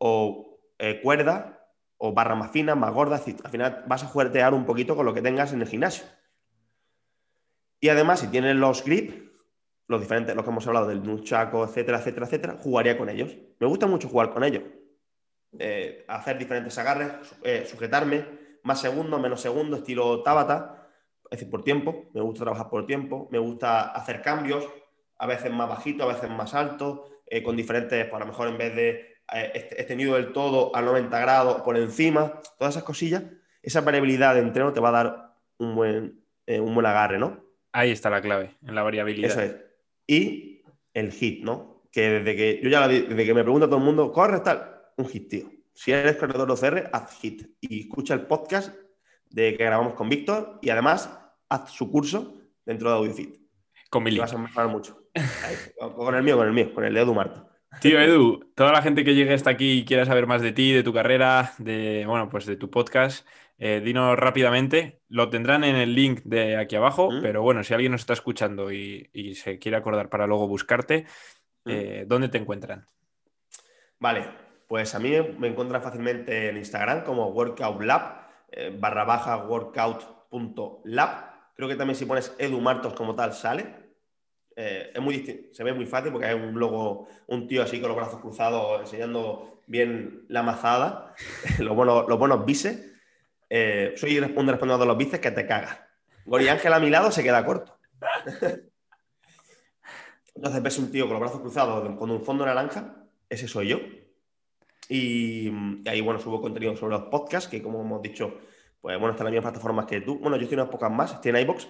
o eh, cuerda, o barras más finas, más gordas, al final vas a juguetear un poquito con lo que tengas en el gimnasio. Y además, si tienes los grip, los diferentes, los que hemos hablado del nunchaku, etcétera, etcétera, etcétera, jugaría con ellos. Me gusta mucho jugar con ellos. Eh, hacer diferentes agarres, eh, sujetarme, más segundos, menos segundos, estilo Tabata, es decir, por tiempo, me gusta trabajar por tiempo, me gusta hacer cambios, a veces más bajito, a veces más alto, con diferentes, pues a lo mejor en vez de eh, este, este, nido del todo a 90 grados por encima, todas esas cosillas, esa variabilidad de entreno te va a dar un buen, eh, un buen agarre, ¿no? Ahí está la clave, en la variabilidad. Eso es. Y el hit, ¿no? Que desde que yo ya desde que me pregunta todo el mundo, corre tal, un hit, tío. Si eres corredor de OCR, haz hit. Y escucha el podcast de que grabamos con Víctor y además haz su curso dentro de AudioFit. Con mi vas a mejorar mucho. con el mío, con el mío, con el de Edu Marta. Tío Edu, toda la gente que llegue hasta aquí y quiera saber más de ti, de tu carrera, de bueno, pues de tu podcast, eh, dinos rápidamente. Lo tendrán en el link de aquí abajo, ¿Mm? pero bueno, si alguien nos está escuchando y, se quiere acordar para luego buscarte, ¿Mm? eh, ¿dónde te encuentran? Vale, pues a mí me encuentran fácilmente en Instagram como Workout Lab, eh, barra baja workout.lab Creo que también si pones Edu Martos como tal sale. Eh, es muy se ve muy fácil porque hay un logo, un tío así con los brazos cruzados enseñando bien la mazada, los buenos, los buenos bices. Eh, soy un respondiendo a los bices que te cagas. Gori Ángel a mi lado se queda corto. Entonces ves un tío con los brazos cruzados con un fondo naranja, ese soy yo. Y, y, ahí, bueno, subo contenido sobre los podcasts, que como hemos dicho, pues bueno, están las mismas plataformas que tú. Bueno, yo estoy unas pocas más, estoy en iBox.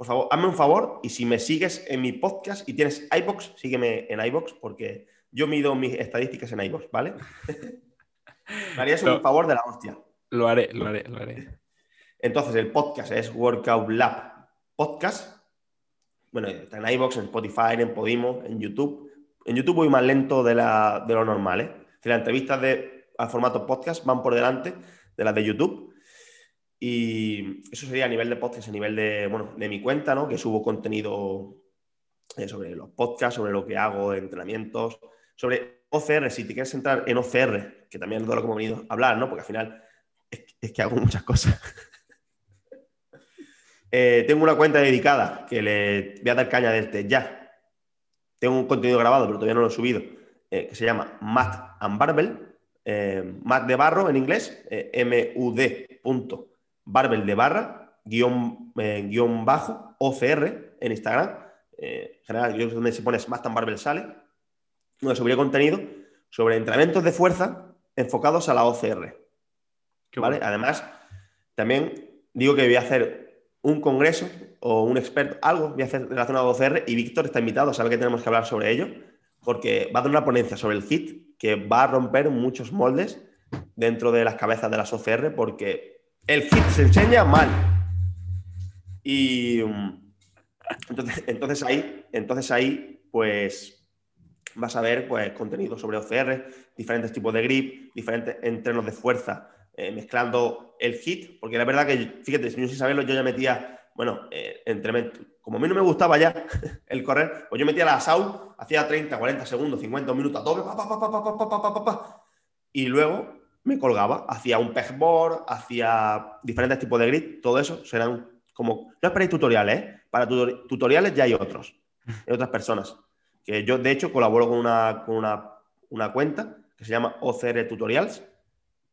Por favor, hazme un favor y si me sigues en mi podcast y tienes iBox, sígueme en iBox porque yo mido mis estadísticas en iBox, ¿vale? me harías un favor de la hostia. Lo haré, lo haré, lo haré. Entonces, el podcast es Workout Lab Podcast. Bueno, está en iBox, en Spotify, en Podimo, en YouTube. En YouTube voy más lento de, la, de lo normal, ¿eh? las entrevistas de, al formato podcast van por delante de las de YouTube. Y eso sería a nivel de podcast, a nivel de, bueno, de mi cuenta, ¿no? Que subo contenido eh, sobre los podcasts, sobre lo que hago, entrenamientos, sobre OCR, si te quieres entrar en OCR, que también es de lo que hemos venido a hablar, ¿no? Porque al final es, que hago muchas cosas. Eh, tengo una cuenta dedicada que le voy a dar caña desde ya. Tengo un contenido grabado, pero todavía no lo he subido, eh, que se llama Matt and Barbell, Matt de barro en inglés, M-U-D barbel de barra, guion, eh, guion bajo, OCR en Instagram. Eh, en general, yo donde se pone Smash Barbell sale. Donde subiría contenido sobre entrenamientos de fuerza enfocados a la OCR. ¿vale? Además, también digo que voy a hacer un congreso o un experto, algo voy a hacer relacionado a OCR y Víctor está invitado, sabe que tenemos que hablar sobre ello, porque va a dar una ponencia sobre el HIT que va a romper muchos moldes dentro de las cabezas de las OCR porque el hit se enseña mal. Y mm, entonces, entonces ahí, entonces ahí, pues vas a ver pues, contenido sobre OCR, diferentes tipos de grip, diferentes entrenos de fuerza, eh, mezclando el hit, porque la verdad que, fíjate, si no sé saberlo, yo ya metía, bueno, eh, entre, como a mí no me gustaba ya el correr, pues yo metía la SAU, hacía 30, 40 segundos, 50 minutos a tope, pa, pa, pa, y luego me colgaba, hacía un pegboard, hacía diferentes tipos de grip, todo eso serán como, no esperéis tutoriales, ¿eh? para tutoriales ya hay otros, hay otras personas que yo de hecho colaboro con una, con una, cuenta que se llama OCR Tutorials,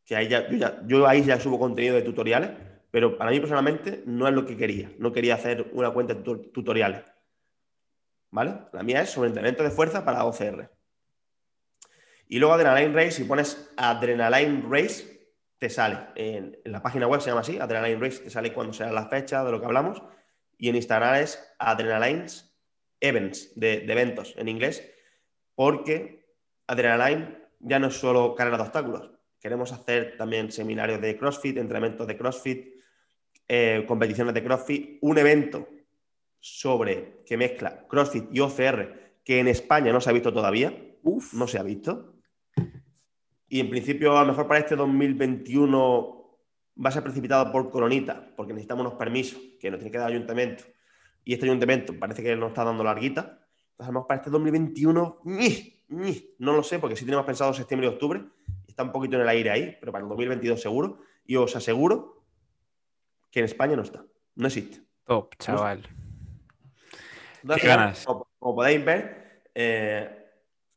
que ahí ya, yo, ahí ya subo contenido de tutoriales, pero para mí personalmente no es lo que quería, no quería hacer una cuenta de tutoriales. ¿Vale? La mía es sobre entrenamiento de fuerza para OCR. Y luego Adrenaline Race, si pones Adrenaline Race, te sale. En, la página web se llama así, Adrenaline Race, te sale cuando sea la fecha de lo que hablamos. Y en Instagram es Adrenalines events, de, eventos en inglés, porque Adrenaline ya no es solo carrera de obstáculos. Queremos hacer también seminarios de CrossFit, entrenamientos de CrossFit, eh, competiciones de CrossFit, un evento sobre que mezcla CrossFit y OCR que en España no se ha visto todavía. Uf, no se ha visto. Y en principio, a lo mejor para este 2021 va a ser precipitado por Coronita, porque necesitamos unos permisos que nos tiene que dar el ayuntamiento y este ayuntamiento parece que nos está dando larguita. Entonces, para este 2021, no lo sé, porque sí tenemos pensado septiembre y octubre, está un poquito en el aire ahí, pero para el 2022 seguro. Y os aseguro que en España no está, no existe. Top, chaval. ¿Qué ganas? Como, podéis ver, eh,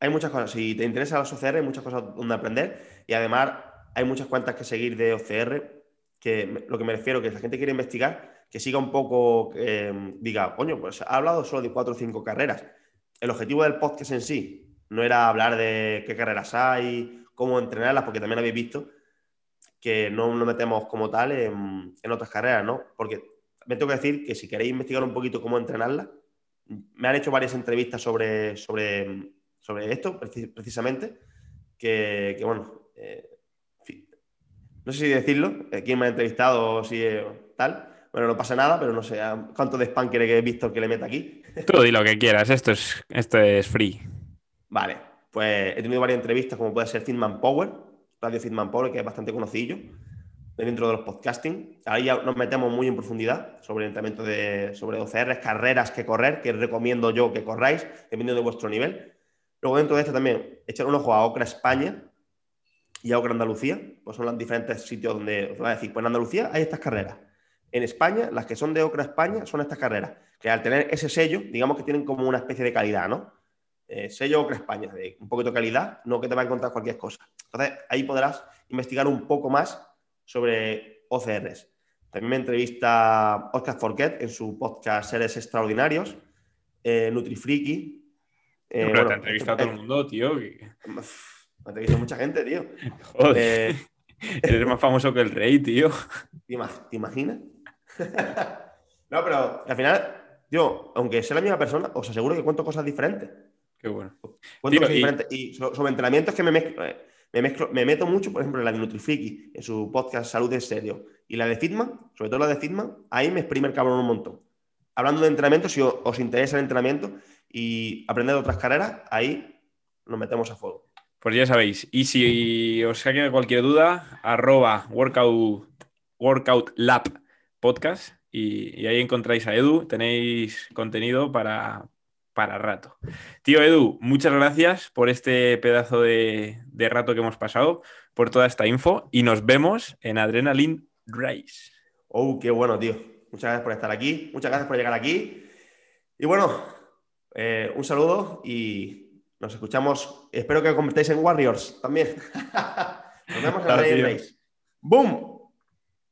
hay muchas cosas. Si te interesa los OCR, hay muchas cosas donde aprender y además hay muchas cuentas que seguir de OCR, que lo que me refiero, que la gente quiere investigar que siga un poco, eh, diga, coño, pues ha hablado solo de cuatro o cinco carreras. El objetivo del podcast en sí no era hablar de qué carreras hay, cómo entrenarlas, porque también habéis visto que no nos metemos como tal en, otras carreras, ¿no? Porque me tengo que decir que si queréis investigar un poquito cómo entrenarlas, me han hecho varias entrevistas sobre, sobre, sobre esto, precisamente, que, bueno, eh, no sé si decirlo, eh, quién me ha entrevistado o si tal, bueno, no pasa nada, pero no sé cuánto de spam quiere que he visto que le meta aquí. Tú di lo que quieras, esto es, esto es free. Vale, pues he tenido varias entrevistas, como puede ser Fitman Power, Radio Fitman Power, que es bastante conocido dentro de los podcasting. Ahí ya nos metemos muy en profundidad sobre el entrenamiento de sobre OCR, carreras que correr, que recomiendo yo que corráis, dependiendo de vuestro nivel. Luego dentro de esto también echar un ojo a Ocra España y a Ocra Andalucía, pues son los diferentes sitios donde os va a decir, pues en Andalucía hay estas carreras en España, las que son de Ocra España, son estas carreras, que al tener ese sello, digamos que tienen como una especie de calidad, ¿no? Eh, sello Ocra España, un poquito de calidad, no que te va a encontrar cualquier cosa. Entonces, ahí podrás investigar un poco más sobre OCRs. También me entrevista Oscar Forquet en su podcast Seres Extraordinarios, eh, Nutrifriki. Eh, pero te ha entrevistado a todo el mundo, tío. Me ha entrevistado mucha gente, tío. Joder. Eh, Eres más famoso que el rey, tío. ¿Te imaginas? no, pero al final, yo, aunque sea la misma persona, os aseguro que cuento cosas diferentes. Qué bueno. Cuento cosas y... diferentes. Y sobre entrenamientos que me mezclo, eh, me, mezclo, me meto mucho, por ejemplo, en la de Nutrifriki, en su podcast Salud en Serio. Y la de Fitman, sobre todo la de Fitman, ahí me exprime el cabrón un montón. Hablando de entrenamiento, si os, interesa el entrenamiento y aprender de otras carreras, ahí nos metemos a fuego. Pues ya sabéis. Y si os queda cualquier duda, arroba workout Workout Lab Podcast y, ahí encontráis a Edu, tenéis contenido para, para rato. Tío Edu, muchas gracias por este pedazo de, rato que hemos pasado, por toda esta info y nos vemos en Adrenaline Race. Oh, qué bueno, tío. Muchas gracias por estar aquí, muchas gracias por llegar aquí. Y bueno, eh, un saludo y nos escuchamos. Espero que os convertáis en Warriors también. nos vemos en Race. ¡Boom!